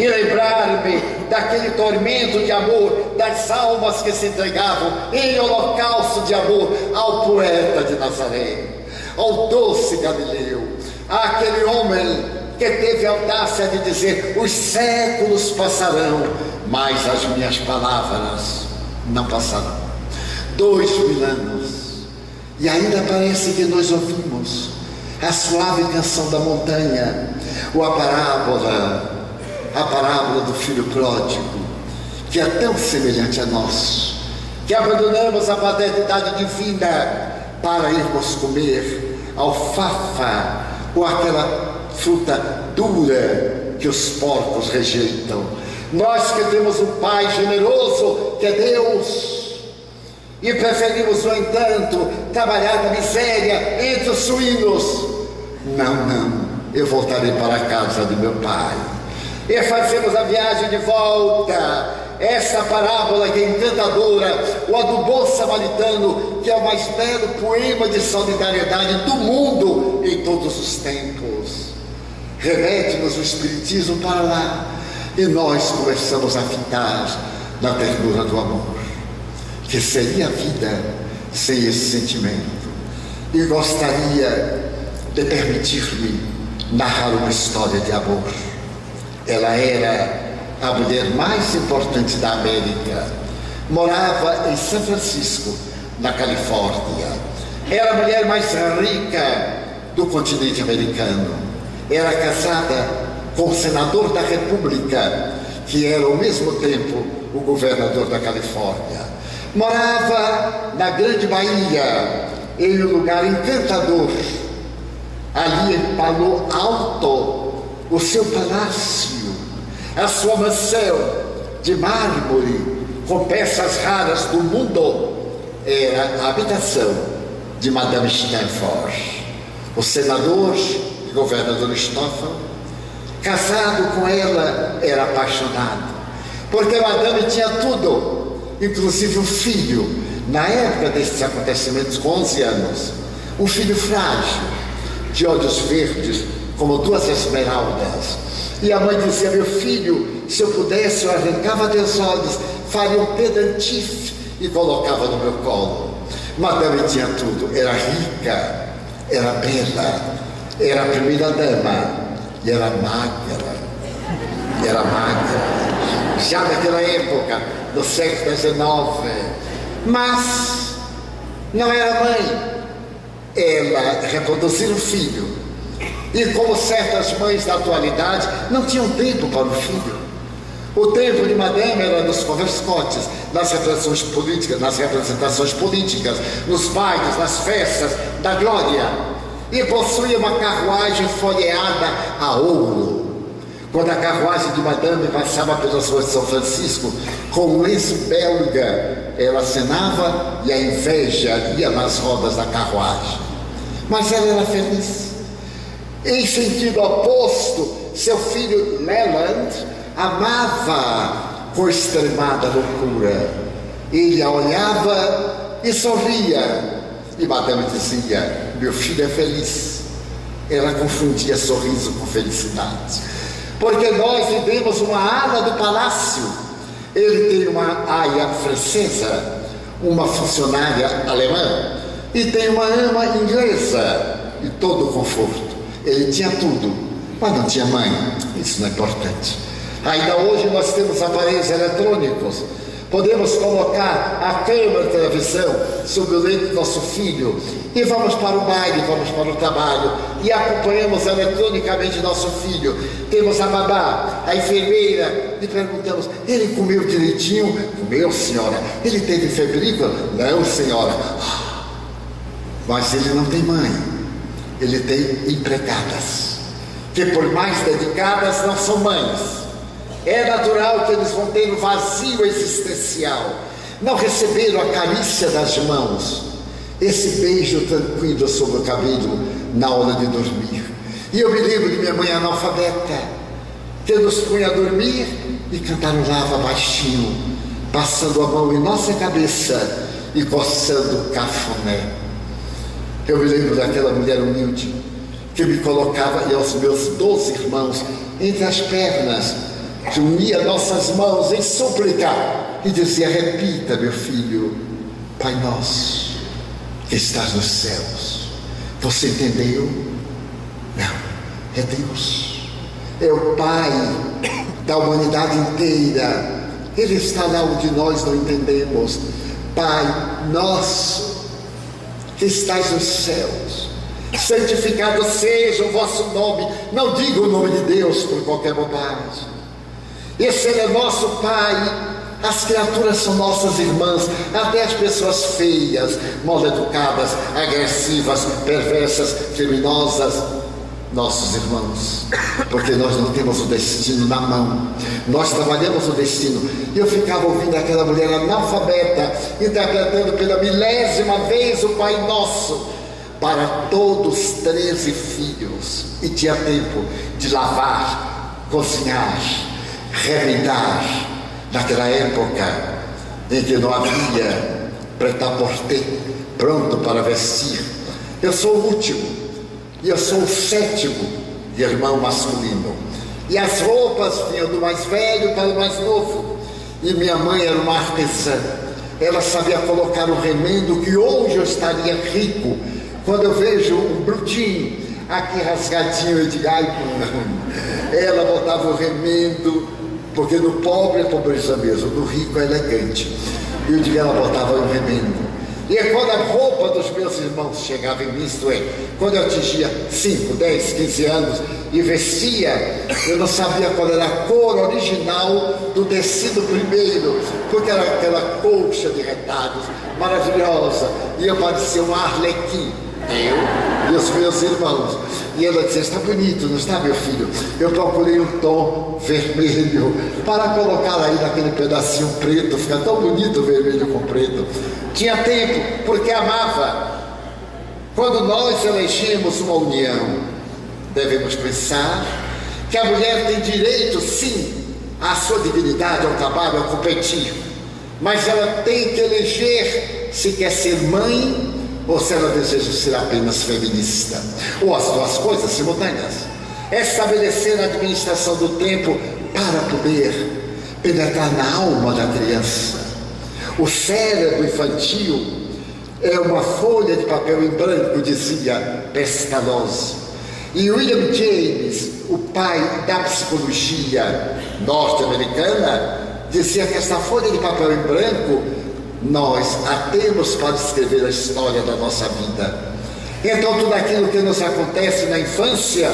A: e lembrar-me daquele tormento de amor das almas que se entregavam em holocausto de amor ao poeta de Nazaré, ao doce Galileu, àquele homem que teve a audácia de dizer: os séculos passarão, mas as minhas palavras não passarão. Dois mil anos, e ainda parece que nós ouvimos a suave canção da montanha, ou a parábola a parábola do filho pródigo, que é tão semelhante a nós, que abandonamos a paternidade divina para irmos comer alfafa ou aquela fruta dura que os porcos rejeitam. Nós que temos um Pai generoso, que é Deus, e preferimos, no entanto, trabalhar na miséria entre os suínos. Não, não, eu voltarei para a casa de meu Pai e fazemos a viagem de volta. Essa parábola que é encantadora, o a do bom samaritano, que é o mais belo poema de solidariedade do mundo em todos os tempos. Remete-nos o Espiritismo para lá e nós começamos a fitar na ternura do amor. Que seria a vida sem esse sentimento? E gostaria de permitir-me narrar uma história de amor ela era a mulher mais importante da América. Morava em São Francisco, na Califórnia. Era a mulher mais rica do continente americano. Era casada com o senador da República, que era ao mesmo tempo o governador da Califórnia. Morava na Grande Bahia, em um lugar encantador, ali em Palo Alto, o seu palácio a sua mansão de mármore com peças raras do mundo era a habitação de Madame Stanford. O senador e governador Stoffel, casado com ela, era apaixonado, porque Madame tinha tudo, inclusive um filho, na época desses acontecimentos, com 11 anos, um filho frágil, de olhos verdes, como duas esmeraldas. E a mãe dizia: Meu filho, se eu pudesse, eu arrancava teus olhos, faria um pedantif e colocava no meu colo. Madame tinha tudo, era rica, era bela, era a primeira dama e era magra. Era magra. Já naquela época, do século XIX. Mas não era mãe. Ela reproduziu o filho. E como certas mães da atualidade não tinham tempo para o filho. O tempo de Madame era nos converscotes, nas representações políticas, nas representações políticas, nos bailes, nas festas da glória. E possuía uma carruagem folheada a ouro. Quando a carruagem de Madame passava pelas ruas de São Francisco, com um lenço belga, ela acenava e a inveja ia nas rodas da carruagem. Mas ela era feliz. Em sentido oposto, seu filho Leland amava com extremada loucura. Ele a olhava e sorria. E Madame dizia: Meu filho é feliz. Ela confundia sorriso com felicidade. Porque nós vivemos uma ala do palácio. Ele tem uma aia francesa, uma funcionária alemã e tem uma ama inglesa e todo o conforto. Ele tinha tudo, mas não tinha mãe. Isso não é importante. Ainda hoje nós temos aparelhos eletrônicos. Podemos colocar a câmera de televisão sobre o leito do nosso filho e vamos para o baile, vamos para o trabalho e acompanhamos eletronicamente nosso filho. Temos a babá, a enfermeira e perguntamos: ele comeu direitinho? Comeu, senhora. Ele teve febrícula? Não, senhora. Mas ele não tem mãe, ele tem empregadas, que por mais dedicadas não são mães. É natural que eles vão ter um vazio existencial, não receberam a carícia das mãos, esse beijo tranquilo sobre o cabelo na hora de dormir. E eu me lembro de minha mãe analfabeta, que nos punha a dormir e cantarolava baixinho, passando a mão em nossa cabeça e coçando o cafuné. Eu me lembro daquela mulher humilde que me colocava e aos meus doze irmãos entre as pernas unia nossas mãos em súplica e dizia: Repita, meu filho, Pai nosso que estás nos céus. Você entendeu? Não, é Deus, é o Pai da humanidade inteira. Ele está lá onde nós não entendemos. Pai nosso que estás nos céus. Santificado seja o vosso nome. Não diga o nome de Deus por qualquer bobagem. Esse Ele é nosso Pai. As criaturas são nossas irmãs, até as pessoas feias, mal educadas, agressivas, perversas, criminosas, nossos irmãos, porque nós não temos o destino na mão, nós trabalhamos o destino. E eu ficava ouvindo aquela mulher analfabeta, interpretando pela milésima vez o Pai Nosso para todos treze filhos, e tinha tempo de lavar, cozinhar, remendar, naquela época em que não havia preta-porter pronto para vestir. Eu sou o último e eu sou o sétimo irmão masculino. E as roupas vinham do mais velho para o mais novo. E minha mãe era uma artesã. Ela sabia colocar o remendo que hoje eu estaria rico. Quando eu vejo um brutinho aqui rasgadinho, eu digo, ai não. Ela botava o remendo porque no pobre é pobreza mesmo, no rico é elegante. E o dia ela botava um remendo. E quando a roupa dos meus irmãos chegava em mim, isto é, quando eu atingia 5, 10, 15 anos e vestia, eu não sabia qual era a cor original do tecido primeiro, porque era aquela colcha de retalhos maravilhosa, e eu parecia um arlequim. Eu e os meus irmãos. E ela disse: Está bonito, não está, meu filho? Eu procurei um tom vermelho para colocar aí naquele pedacinho preto, fica tão bonito vermelho com preto. Tinha tempo, porque amava. Quando nós elegemos uma união, devemos pensar que a mulher tem direito, sim, à sua dignidade, ao trabalho, ao competir, mas ela tem que eleger se quer ser mãe ou se ela deseja ser apenas feminista, ou as duas coisas simultâneas. Estabelecer a administração do tempo para poder penetrar na alma da criança. O cérebro infantil é uma folha de papel em branco, dizia Pestalozzi. E William James, o pai da psicologia norte-americana, dizia que essa folha de papel em branco nós a temos para escrever a história da nossa vida. Então, tudo aquilo que nos acontece na infância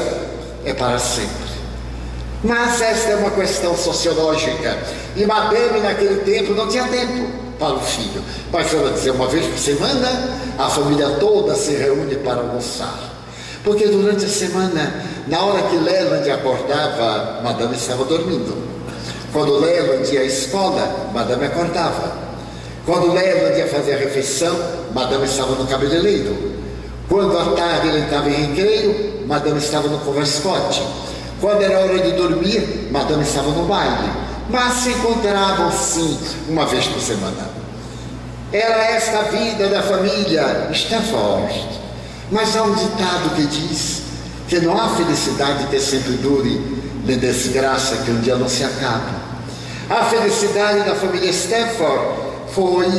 A: é para sempre. Mas esta é uma questão sociológica. E Madame, naquele tempo, não tinha tempo para o filho. Mas ela dizia, uma vez por semana, a família toda se reúne para almoçar. Porque durante a semana, na hora que Leland acordava, Madame estava dormindo. Quando Leland ia à escola, Madame acordava. Quando Leland ia fazer a refeição, Madame estava no cabeleireiro. Quando à tarde ele estava em recreio, Madame estava no converscote. Quando era hora de dormir, Madame estava no baile. Mas se encontravam sim uma vez por semana. Era esta a vida da família Stafford. Mas há um ditado que diz que não há felicidade que sempre dure, nem desgraça que um dia não se acabe. A felicidade da família Stafford foi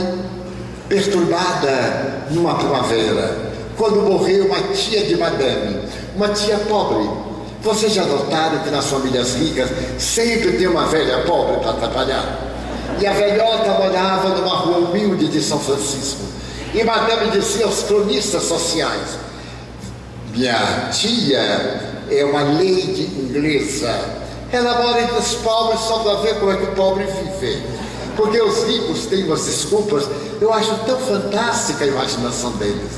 A: perturbada numa primavera, quando morreu uma tia de madame, uma tia pobre. Vocês já notaram que nas famílias ricas sempre tem uma velha pobre para atrapalhar? E a velhota morava numa rua humilde de São Francisco. E madame dizia aos cronistas sociais: Minha tia é uma lady inglesa. Ela mora entre os pobres só para ver como é que o pobre vive porque os ricos têm umas desculpas, eu acho tão fantástica a imaginação deles.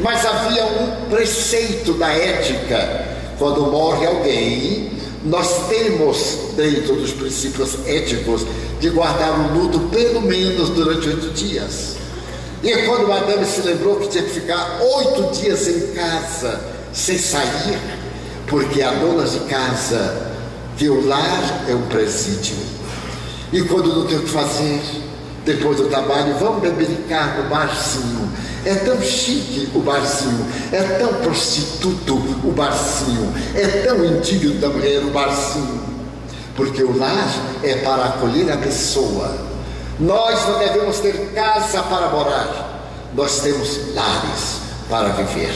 A: Mas havia um preceito da ética: quando morre alguém, nós temos, dentro dos princípios éticos, de guardar o luto pelo menos durante oito dias. E quando Madame se lembrou que tinha que ficar oito dias em casa, sem sair, porque a dona de casa, que o lar é um presídio, e quando não tem o que fazer, depois do trabalho, vamos bebericar no barzinho. É tão chique o barzinho, é tão prostituto o barzinho, é tão indigno da mulher o barzinho. Porque o lar é para acolher a pessoa. Nós não devemos ter casa para morar, nós temos lares para viver.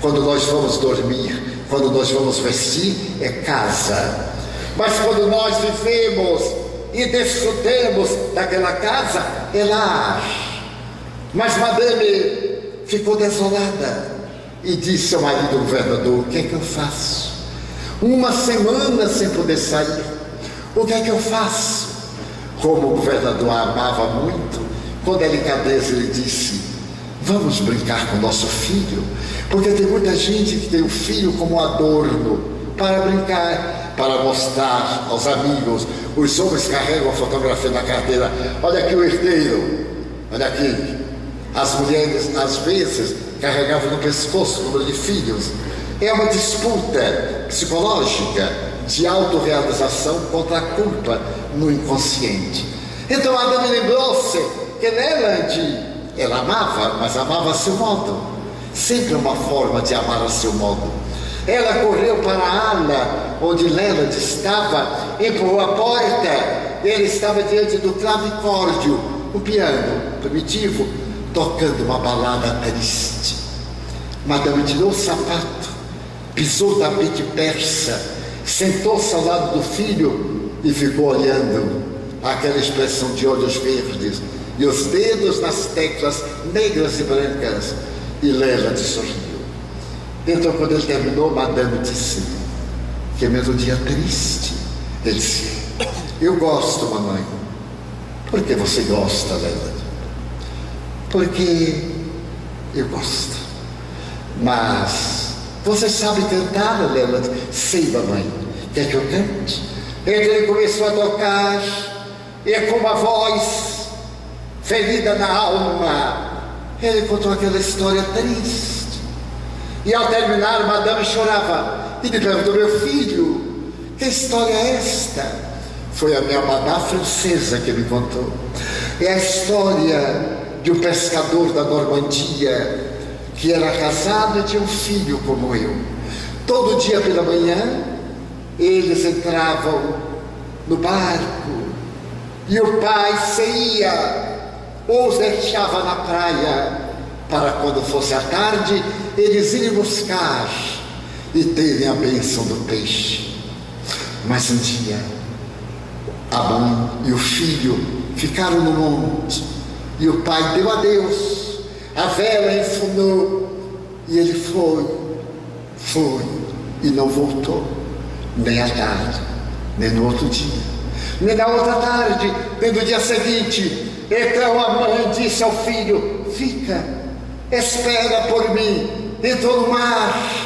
A: Quando nós vamos dormir, quando nós vamos vestir, é casa. Mas quando nós vivemos e desfrutemos daquela casa, é lar. Mas Madame ficou desolada e disse ao marido governador: O que é que eu faço? Uma semana sem poder sair, o que é que eu faço? Como o governador a amava muito, com delicadeza ele disse: Vamos brincar com nosso filho, porque tem muita gente que tem o filho como adorno para brincar, para mostrar aos amigos. Os homens carregam a fotografia na carteira. Olha aqui o herdeiro, olha aqui. As mulheres, às vezes, carregavam no pescoço o número de filhos. É uma disputa psicológica de autorrealização contra a culpa no inconsciente. Então Adão lembrou-se que Leland, ela amava, mas amava a seu modo. Sempre uma forma de amar a seu modo. Ela correu para a onde Leland estava, empurrou a porta. Ele estava diante do clavicórdio, o piano primitivo, tocando uma balada triste. Madame tirou o sapato, pisou o tapete persa, sentou-se ao lado do filho e ficou olhando aquela expressão de olhos verdes e os dedos nas teclas negras e brancas. E Leland sorriu. Então, quando ele terminou, Madame disse que é melodia triste. Ele disse: Eu gosto, mamãe. Por que você gosta, Leila? Porque eu gosto. Mas você sabe cantar, Leila? Sei, mamãe. Quer que eu cante? Ele começou a tocar, e é com uma voz ferida na alma, ele contou aquela história triste E ao terminar, Madame chorava e me perguntou: Meu filho, que história é esta? Foi a minha babá francesa que me contou. É a história de um pescador da Normandia que era casado e tinha um filho como eu. Todo dia pela manhã, eles entravam no barco e o pai saía ou os deixava na praia para quando fosse a tarde eles irem buscar e terem a bênção do peixe. Mas um dia, a mãe e o filho ficaram no monte e o pai deu adeus, a vela enfunou e ele foi, foi e não voltou, nem à tarde, nem no outro dia, nem na outra tarde, nem no dia seguinte. Então a mãe disse ao filho: Fica, espera por mim. Entrou no mar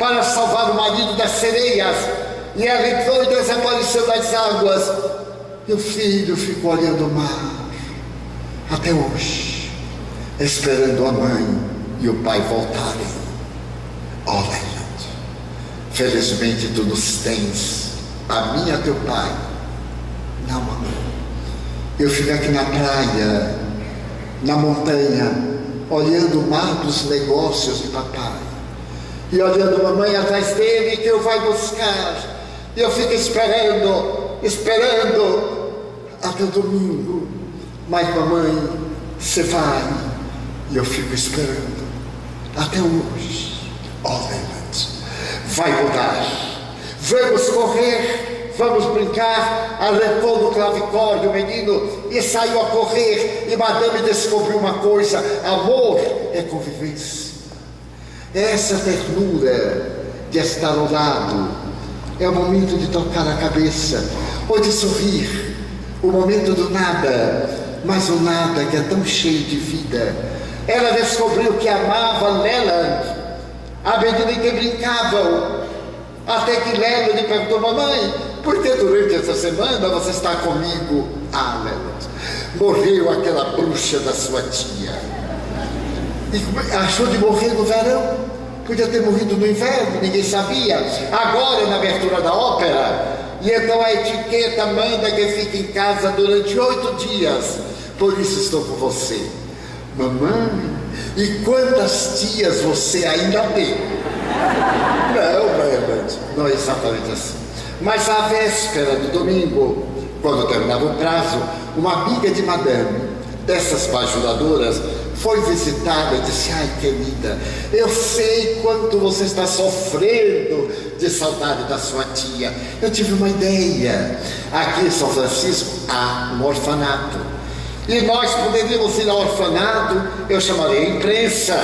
A: para salvar o marido das sereias. E ela entrou e desapareceu das águas. E o filho ficou olhando o mar até hoje, esperando a mãe e o pai voltarem. Olha, felizmente tu nos tens, a mim e a teu pai. Não, mamãe. Eu fico aqui na praia, na montanha, olhando o mar dos negócios de papai. E olhando mamãe atrás dele que eu vai buscar. E eu fico esperando, esperando até domingo. Mas mamãe, você vai. E eu fico esperando até hoje. Ó, oh, vai mudar. Vamos correr, vamos brincar. Arrancou no clavicórdio o menino e saiu a correr. E madame descobriu uma coisa: amor é convivência. Essa ternura de estar ao lado é o momento de tocar a cabeça ou de sorrir, o momento do nada mas o nada que é tão cheio de vida. Ela descobriu que amava Leland à medida que brincavam. Até que Leland lhe perguntou, mamãe, por que durante essa semana você está comigo? Ah, Leland, morreu aquela bruxa da sua tia. E achou de morrer no verão? Podia ter morrido no inverno, ninguém sabia. Agora, na abertura da ópera, e então a etiqueta manda que fique em casa durante oito dias. Por isso estou com você. Mamãe, e quantas tias você ainda tem? Não, Bernard, não é exatamente assim. Mas à véspera do domingo, quando terminava o prazo, uma amiga de madame, dessas bajudadoras, foi visitada e disse: Ai, querida, eu sei quanto você está sofrendo de saudade da sua tia. Eu tive uma ideia. Aqui em São Francisco há um orfanato. E nós poderíamos ir ao orfanato, eu chamarei a imprensa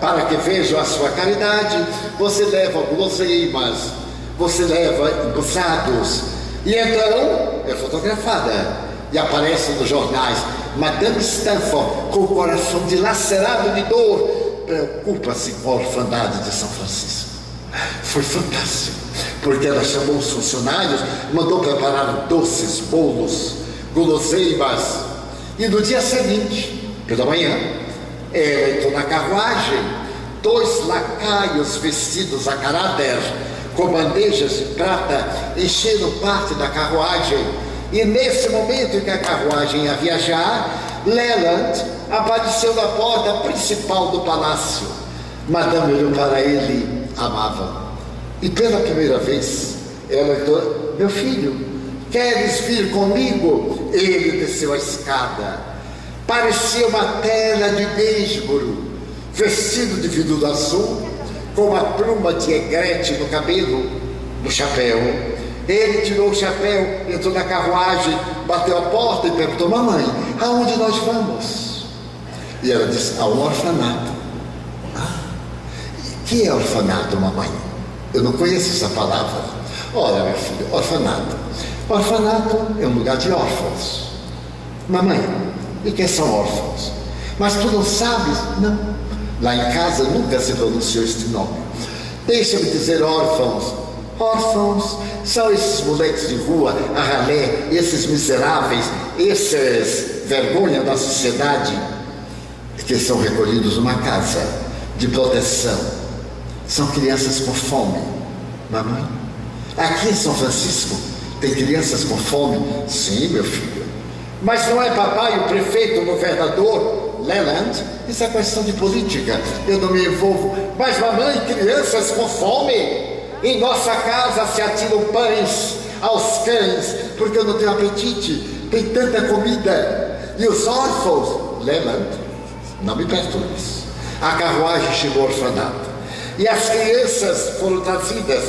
A: para que vejam a sua caridade. Você leva guloseimas, você leva embuçados, e então é fotografada e aparece nos jornais. Madame Stanford, com o coração dilacerado de dor, preocupa-se com a orfandade de São Francisco. Foi fantástico, porque ela chamou os funcionários, mandou preparar doces, bolos, guloseimas e no dia seguinte, pela manhã, ela entrou na carruagem, dois lacaios vestidos a caráter, com bandejas de prata, encheram parte da carruagem. E nesse momento em que a carruagem ia viajar, Leland apareceu na porta principal do palácio. Madame olhou para ele, amava. E pela primeira vez, ela entrou, meu filho, Queres vir comigo? Ele desceu a escada. Parecia uma tela de beisbolo, vestido de veludo azul, com uma pluma de egrete no cabelo, no chapéu. Ele tirou o chapéu, entrou na carruagem, bateu a porta e perguntou: Mamãe, aonde nós vamos? E ela disse: A um orfanato. Ah, que é orfanato, mamãe? Eu não conheço essa palavra. Olha, meu filho, orfanato Orfanato é um lugar de órfãos. Mamãe, e que são órfãos? Mas tu não sabes? Não. Lá em casa nunca se pronunciou este nome. Deixa-me dizer órfãos. Órfãos são esses moleques de rua, a ralé, esses miseráveis, esses vergonha da sociedade, que são recolhidos numa casa de proteção. São crianças com fome. Mamãe? Aqui em São Francisco tem crianças com fome? Sim, meu filho. Mas não é papai o prefeito, o governador, Leland? Isso é questão de política. Eu não me envolvo. Mas mamãe, crianças com fome? Em nossa casa se atiram pães aos cães, porque eu não tenho apetite. Tem tanta comida. E os órfãos, Leland, não me perturbes. A carruagem chegou ao orfanato. E as crianças foram trazidas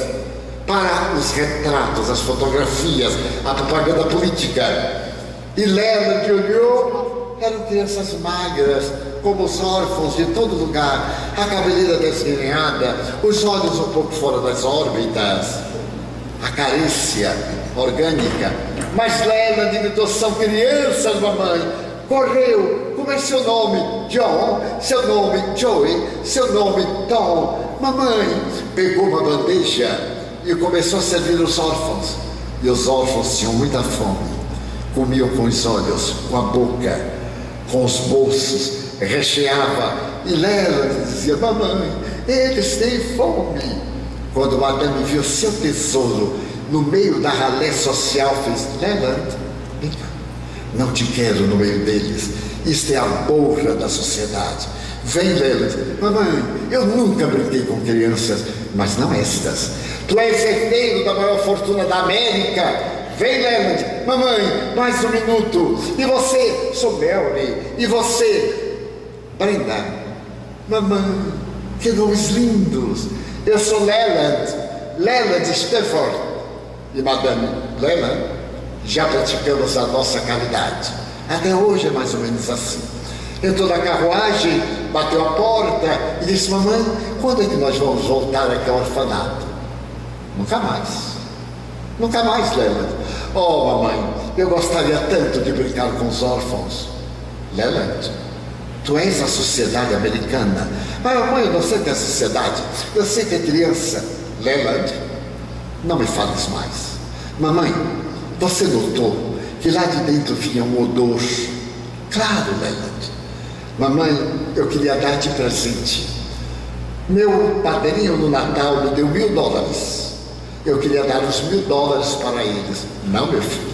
A: para os retratos, as fotografias, a propaganda política. E Leland olhou, eram crianças magras, como os órfãos de todo lugar, a cabeleira desgrenhada, os olhos um pouco fora das órbitas, a carícia orgânica. Mas Leland gritou: são crianças, mamãe. Correu, como é seu nome? John, seu nome Joey, seu nome Tom. Mamãe pegou uma bandeja e começou a servir os órfãos. E os órfãos tinham muita fome. Comiam com os olhos, com a boca, com os bolsos, recheava. E Lela dizia: Mamãe, eles têm fome. Quando Madame viu seu tesouro no meio da ralé social, fez: Lela, vem cá, não te quero no meio deles. Isto é a borra da sociedade. Vem, Leland. Mamãe, eu nunca brinquei com crianças, mas não estas. Tu és herdeiro da maior fortuna da América. Vem, Leland. Mamãe, mais um minuto. E você? Sou Melanie. E você? Brenda. Mamãe, que nomes lindos. Eu sou Leland. Leland Stafford. E Madame Leland, já praticamos a nossa caridade. Até hoje é mais ou menos assim. Entrou na carruagem, bateu a porta e disse: Mamãe, quando é que nós vamos voltar aqui ao orfanato? Nunca mais. Nunca mais, Leland. Oh, mamãe, eu gostaria tanto de brincar com os órfãos. Leland, tu és a sociedade americana. Mas, mamãe, eu não sei é sociedade. Eu sei que é criança. Leland, não me fales mais. Mamãe, você notou que lá de dentro vinha um odor? Claro, Leland. Mamãe, eu queria dar de presente. Meu padrinho no Natal me deu mil dólares. Eu queria dar os mil dólares para eles. Não, meu filho.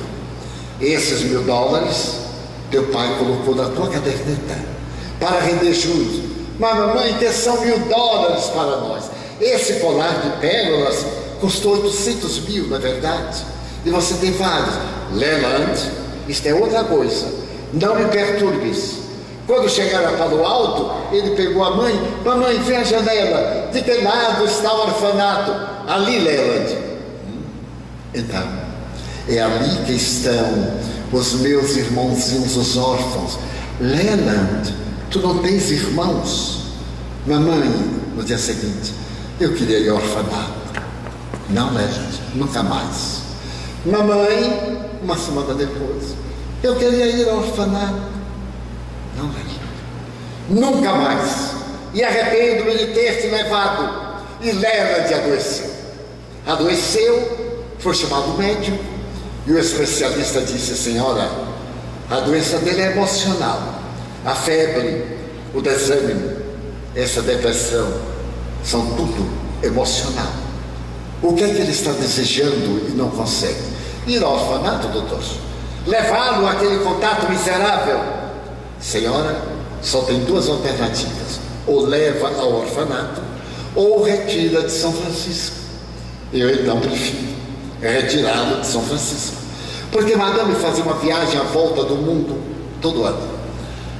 A: Esses mil dólares, teu pai colocou na tua caderneta para render juros. Mas, mamãe, que são mil dólares para nós? Esse colar de pérolas custou 800 mil, não é verdade? E você tem vários. Leland, isto é outra coisa. Não me perturbes. Quando chegaram para o alto, ele pegou a mãe, mamãe, vem à janela, de que lado está o orfanato? Ali, Leland. Então, é ali que estão os meus irmãozinhos, os órfãos. Leland, tu não tens irmãos? Mamãe, no dia seguinte, eu queria ir ao orfanato. Não, Leland, nunca mais. Mamãe, uma semana depois, eu queria ir ao orfanato. Não, Leland, nunca mais. E arrependo-me de ter te levado. E Leland adoeceu. Adoeceu, foi chamado médico, e o especialista disse: Senhora, a doença dele é emocional. A febre, o desânimo, essa depressão, são tudo emocional. O que é que ele está desejando e não consegue? Ir ao orfanato, doutor. Levá-lo àquele contato miserável. Senhora, só tem duas alternativas: ou leva ao orfanato, ou retira de São Francisco. Eu então prefiro retirá-lo de São Francisco. Porque Madame fazia uma viagem à volta do mundo todo ano.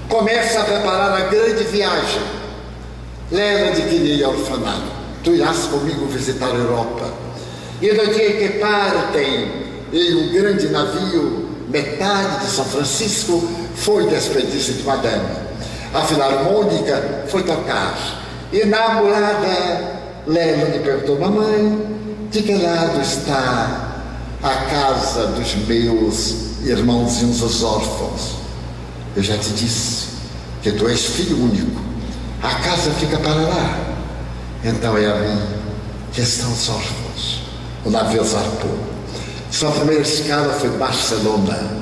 A: Começa a preparar a grande viagem. Leva de querer ao orfanato. Tu irás comigo visitar a Europa. E no dia que partem em um grande navio, metade de São Francisco foi despedir-se de Madame. A filarmônica foi tocar. E na morada, Lela lhe perguntou: Mamãe, de que lado está a casa dos meus irmãozinhos os órfãos? Eu já te disse que tu és filho único. A casa fica para lá. Então é ali que estão os órfãos. O navio zarpou. Sua primeira escala foi Barcelona.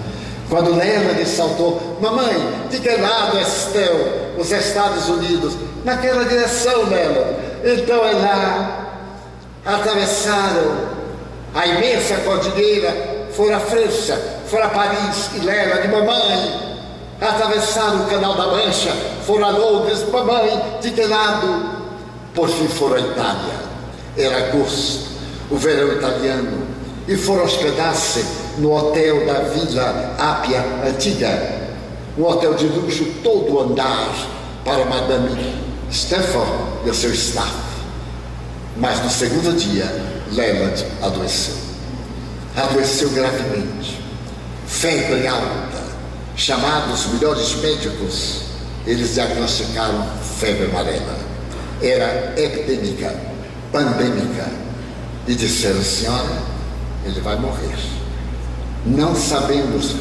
A: Quando Lela lhe saltou, mamãe, de que lado estão os Estados Unidos? Naquela direção, Lela. Então é lá, atravessaram a imensa cordilheira, fora França, fora Paris e Lela de mamãe, atravessaram o canal da Mancha, fora Londres, mamãe, de que lado? Por fim foram à Itália. Era agosto, o verão italiano, e foram hospedar-se no hotel da Vila Ápia Antiga, um hotel de luxo todo andar para Madame Stafford e o seu staff. Mas no segundo dia, Leland adoeceu. Adoeceu gravemente. Febre alta. Chamados os melhores médicos, eles diagnosticaram febre amarela. Era epidêmica, pandêmica. E disseram, senhora, ele vai morrer. Não sabemos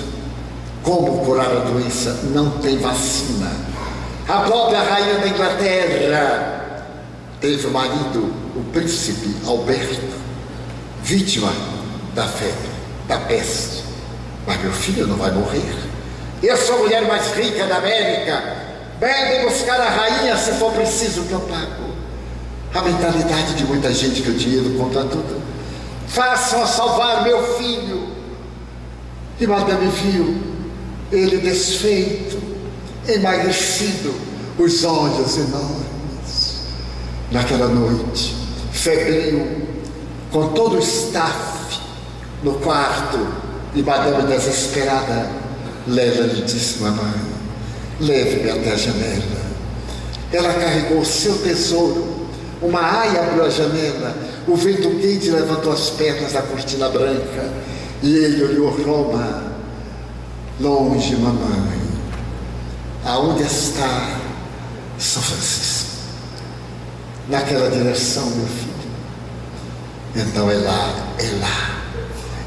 A: como curar a doença, não tem vacina. A própria rainha da Inglaterra teve o marido, o príncipe Alberto, vítima da febre, da peste. Mas meu filho não vai morrer. Eu sou a mulher mais rica da América. Bebe buscar a rainha se for preciso que eu pago. A mentalidade de muita gente que o dinheiro conta tudo. Façam salvar meu filho. E Madame viu ele desfeito, emagrecido, os olhos enormes. Naquela noite, febril, com todo o staff no quarto, e Madame desesperada, leva-lhe disse, mamãe, leve-me até a janela. Ela carregou seu tesouro, uma aia abriu a janela, o vento quente levantou as pernas da cortina branca, e ele olhou Roma, longe, mamãe. Aonde está São Francisco? Naquela direção, meu filho. Então é lá, é lá,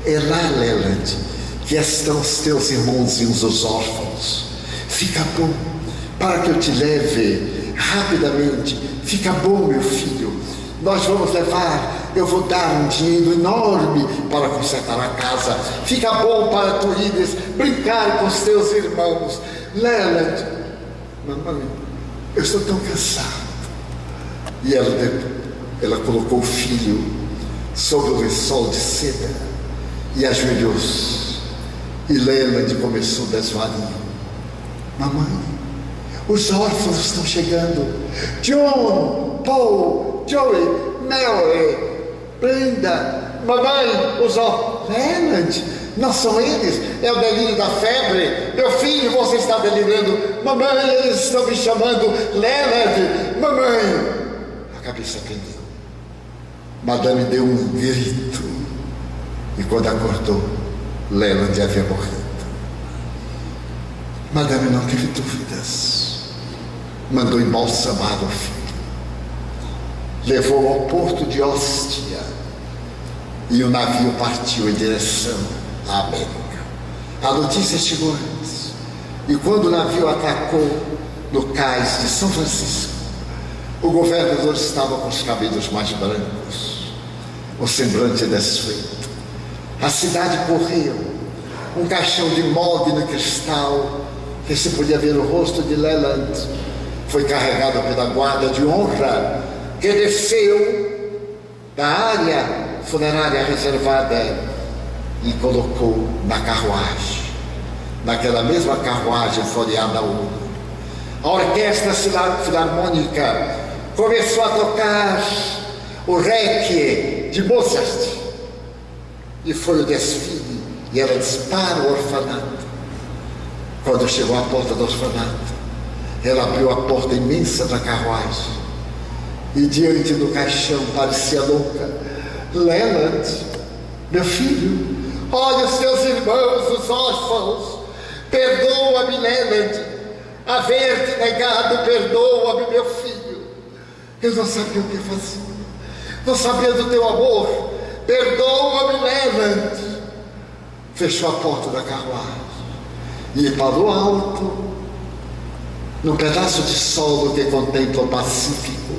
A: é lá, Leland, que estão os teus irmãozinhos, os órfãos. Fica bom, para que eu te leve rapidamente. Fica bom, meu filho. Nós vamos levar eu vou dar um dinheiro enorme para consertar a casa. Fica bom para tu ires brincar com os teus irmãos. Leland, mamãe, eu estou tão cansado. E ela, ela colocou o filho sobre o lençol de seda e ajoelhou-se. E Leland começou desvario. Mamãe, os órfãos estão chegando. John, Paul, Joey, Mary, Prenda, mamãe, os Leonard, não são eles, é o delírio da febre. Meu filho, você está delirando. Mamãe, eles estão me chamando Leonard, mamãe. A cabeça pendeu. Madame deu um grito. E quando acordou, Leonard havia morrido. Madame não teve dúvidas. Mandou embalsamar o filho levou ao porto de Ostia e o navio partiu em direção à América. A notícia chegou antes. E quando o navio atacou no cais de São Francisco, o governador estava com os cabelos mais brancos, o semblante desfeito. A cidade correu, um caixão de mogno cristal, que se podia ver o rosto de Leland, foi carregado pela guarda de honra que desceu da área funerária reservada e colocou na carruagem, naquela mesma carruagem folheada a ouro. A orquestra filarmônica começou a tocar o requiem de Mozart e foi o desfile e ela dispara o orfanato. Quando chegou à porta do orfanato, ela abriu a porta imensa da carruagem e diante do caixão parecia louca. Leland, meu filho, olha os teus irmãos, os órfãos, perdoa-me, Leland, haver-te negado, perdoa-me, meu filho. Eu não sabia o que fazer, não sabia do teu amor, perdoa-me, Leland. Fechou a porta da carruagem e parou alto, num pedaço de solo que contempla o Pacífico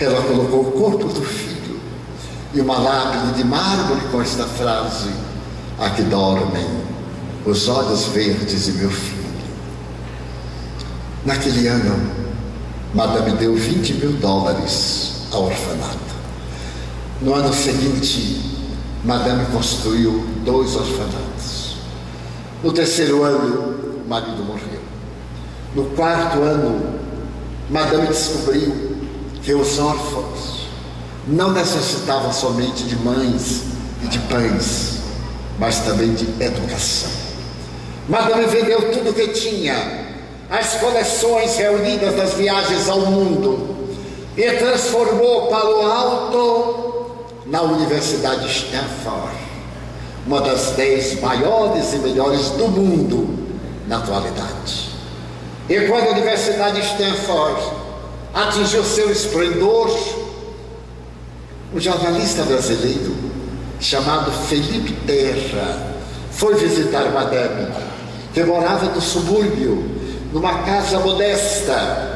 A: ela colocou o corpo do filho e uma lápide de mármore com esta frase: Aqui dormem os olhos verdes de meu filho. Naquele ano, Madame deu 20 mil dólares ao orfanato. No ano seguinte, Madame construiu dois orfanatos. No terceiro ano, o marido morreu. No quarto ano, Madame descobriu que os órfãos não necessitavam somente de mães e de pães, mas também de educação. Madame vendeu tudo o que tinha, as coleções reunidas das viagens ao mundo, e transformou Palo Alto na Universidade Stanford, uma das dez maiores e melhores do mundo na atualidade. E quando a Universidade Stanford atingiu seu esplendor, um jornalista brasileiro chamado Felipe Terra foi visitar Madame, que morava no subúrbio, numa casa modesta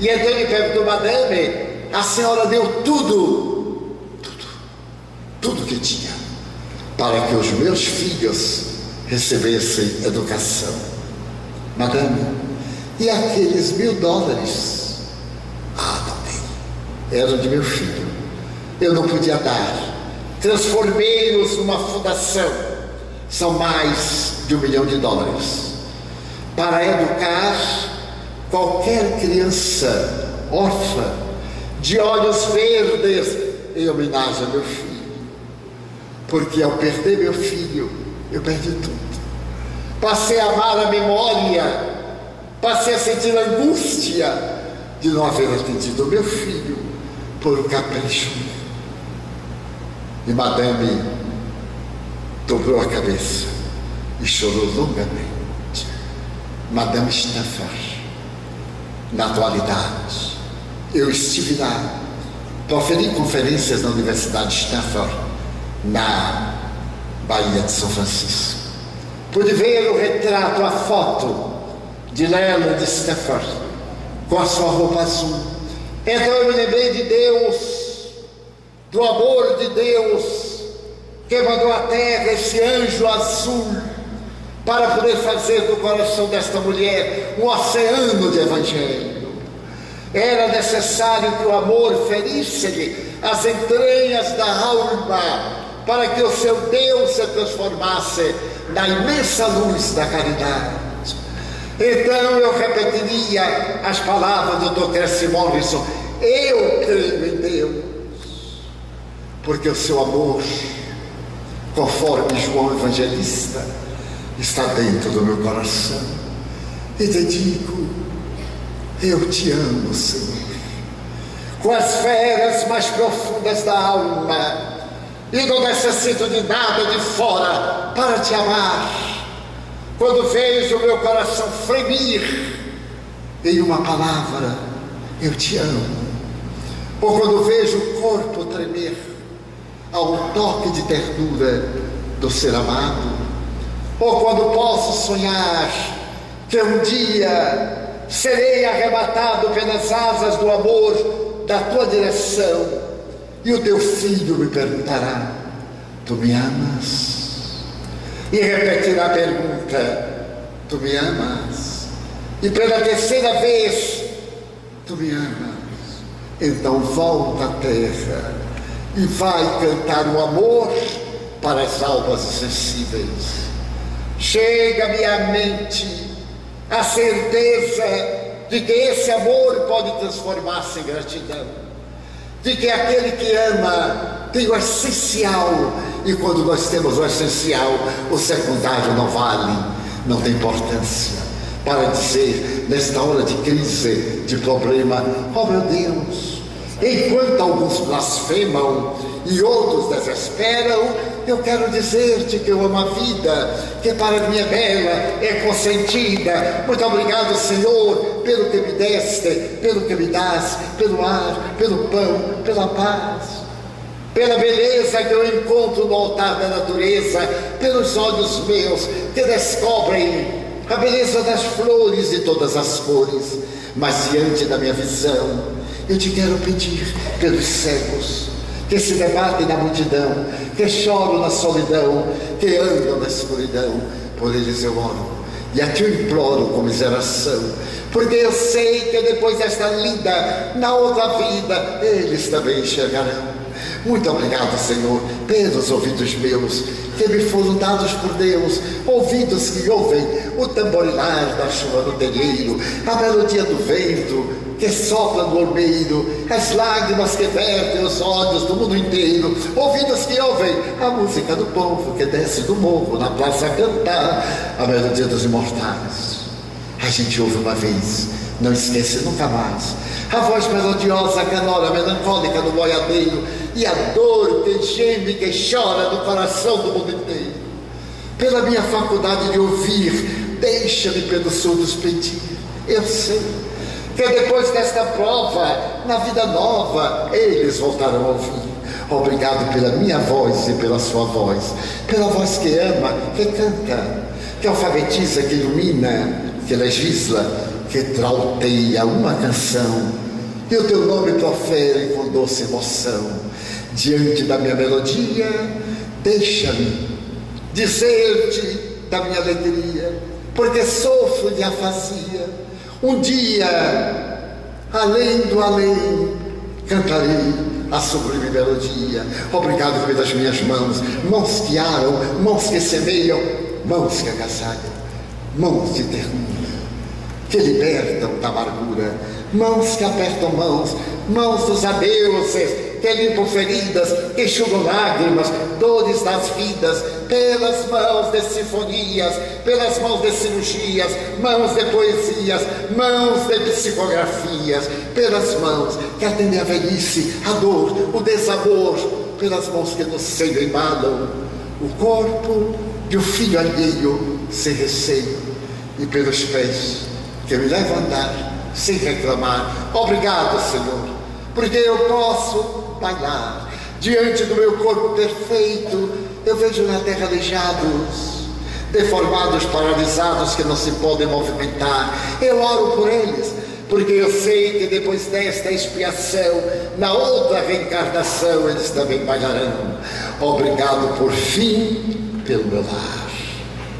A: e então ele perguntou, madame, a senhora deu tudo, tudo, tudo que tinha, para que os meus filhos recebessem educação. Madame, e aqueles mil dólares? Ah, também, eram de meu filho. Eu não podia dar. Transformei-os numa fundação. São mais de um milhão de dólares. Para educar qualquer criança órfã, de olhos verdes, em homenagem ao meu filho. Porque ao perder meu filho, eu perdi tudo. Passei a amar a memória, passei a sentir a angústia de não haver atendido meu filho por um capricho E Madame dobrou a cabeça e chorou longamente. Madame Stafford na atualidade. Eu estive lá, proferi conferências na Universidade de Stanford, na Bahia de São Francisco. Pude ver o retrato, a foto de Lela de Stanford, com a sua roupa azul. Então eu me lembrei de Deus, do amor de Deus, que mandou à terra esse anjo azul para poder fazer do coração desta mulher um oceano de evangelho. Era necessário que o amor ferisse-lhe as entranhas da alma, para que o seu Deus se transformasse na imensa luz da caridade. Então eu repetiria as palavras do Dr. Morrison: Eu creio em Deus, porque o seu amor, conforme João Evangelista, está dentro do meu coração. E te digo, eu te amo, Senhor, com as feras mais profundas da alma, e não necessito de nada de fora para te amar. Quando vejo o meu coração fremir em uma palavra, eu te amo. Ou quando vejo o corpo tremer ao toque de ternura do ser amado, ou quando posso sonhar que um dia serei arrebatado pelas asas do amor da tua direção e o teu filho me perguntará: Tu me amas? E repetirá a pergunta: Tu me amas? E pela terceira vez: Tu me amas? Então volta à terra e vai cantar o amor para as almas sensíveis Chega-me à mente a certeza de que esse amor pode transformar-se em gratidão, de que aquele que ama tem o essencial, e quando nós temos o essencial, o secundário não vale, não tem importância. Para dizer, nesta hora de crise, de problema, oh meu Deus, enquanto alguns blasfemam e outros desesperam, eu quero dizer-te que eu amo a vida, que para mim é bela, é consentida. Muito obrigado, Senhor, pelo que me deste, pelo que me das, pelo ar, pelo pão, pela paz pela beleza que eu encontro no altar da natureza, pelos olhos meus que descobrem a beleza das flores de todas as cores. Mas diante da minha visão, eu te quero pedir pelos cegos, que se debatem na multidão, que choram na solidão, que andam na escuridão. Por eles eu oro. E a Ti eu imploro com miseração, porque eu sei que depois desta lida, na outra vida, eles também enxergarão. Muito obrigado, Senhor, pelos ouvidos meus, que me foram dados por Deus, ouvidos que ouvem o tamborilar da chuva no telheiro, a melodia do vento que sopra no ormeiro, as lágrimas que vertem os olhos do mundo inteiro, ouvidos que ouvem a música do povo que desce do morro na praça a cantar a melodia dos imortais. A gente ouve uma vez, não esquece nunca mais. A voz melodiosa, canora, melancólica do boiadeiro e a dor que geme, que chora no coração do mundo inteiro. Pela minha faculdade de ouvir, deixa-me pelos surdos pedir. Eu sei que depois desta prova, na vida nova, eles voltarão a ouvir. Obrigado pela minha voz e pela sua voz, pela voz que ama, que canta, que alfabetiza, que ilumina, que legisla, que trauteia uma canção. E o teu nome profere com doce emoção. Diante da minha melodia, deixa-me dizer-te da minha alegria, porque sofro de afasia um dia, além do além, cantarei a sublime melodia. Obrigado pelas minhas mãos, mãos que aram, mãos que semeiam, mãos que agasalham, mãos de ternura, que libertam da amargura, mãos que apertam mãos, mãos dos adeuses, que limpam feridas, que enxugam lágrimas, dores das vidas, pelas mãos de sinfonias, pelas mãos de cirurgias, mãos de poesias, mãos de psicografias, pelas mãos que atendem a velhice, a dor, o desamor, pelas mãos que no seio embalam o corpo de um filho alheio sem receio, e pelos pés que me levam a andar sem reclamar. Obrigado, Senhor, porque eu posso Diante do meu corpo perfeito, eu vejo na terra aleijados, deformados, paralisados, que não se podem movimentar. Eu oro por eles, porque eu sei que depois desta expiação, na outra reencarnação, eles também bailarão. Obrigado por fim pelo meu lar.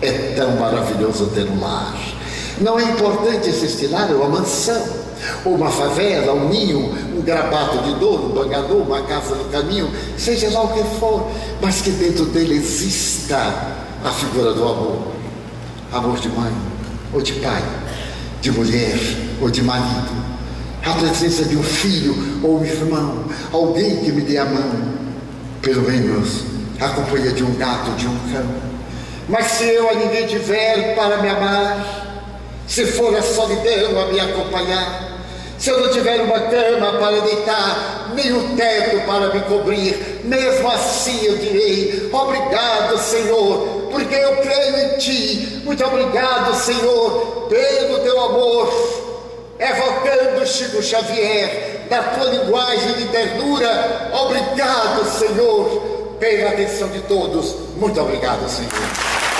A: É tão maravilhoso ter um lar. Não é importante existir lar, é uma mansão ou uma favela, um ninho, um grabato de dor, um bangador, uma casa no caminho, seja lá o que for, mas que dentro dele exista a figura do amor. Amor de mãe ou de pai, de mulher ou de marido. A presença de um filho ou um irmão, alguém que me dê a mão, pelo menos a companhia de um gato, de um cão. Mas se eu a ninguém tiver para me amar, se for a solidão a me acompanhar, se eu não tiver uma cama para deitar, nem um teto para me cobrir, mesmo assim eu direi: Obrigado, Senhor, porque eu creio em Ti. Muito obrigado, Senhor, pelo Teu amor. Evocando Chico Xavier, da tua linguagem de ternura, obrigado, Senhor, pela atenção de todos. Muito obrigado, Senhor.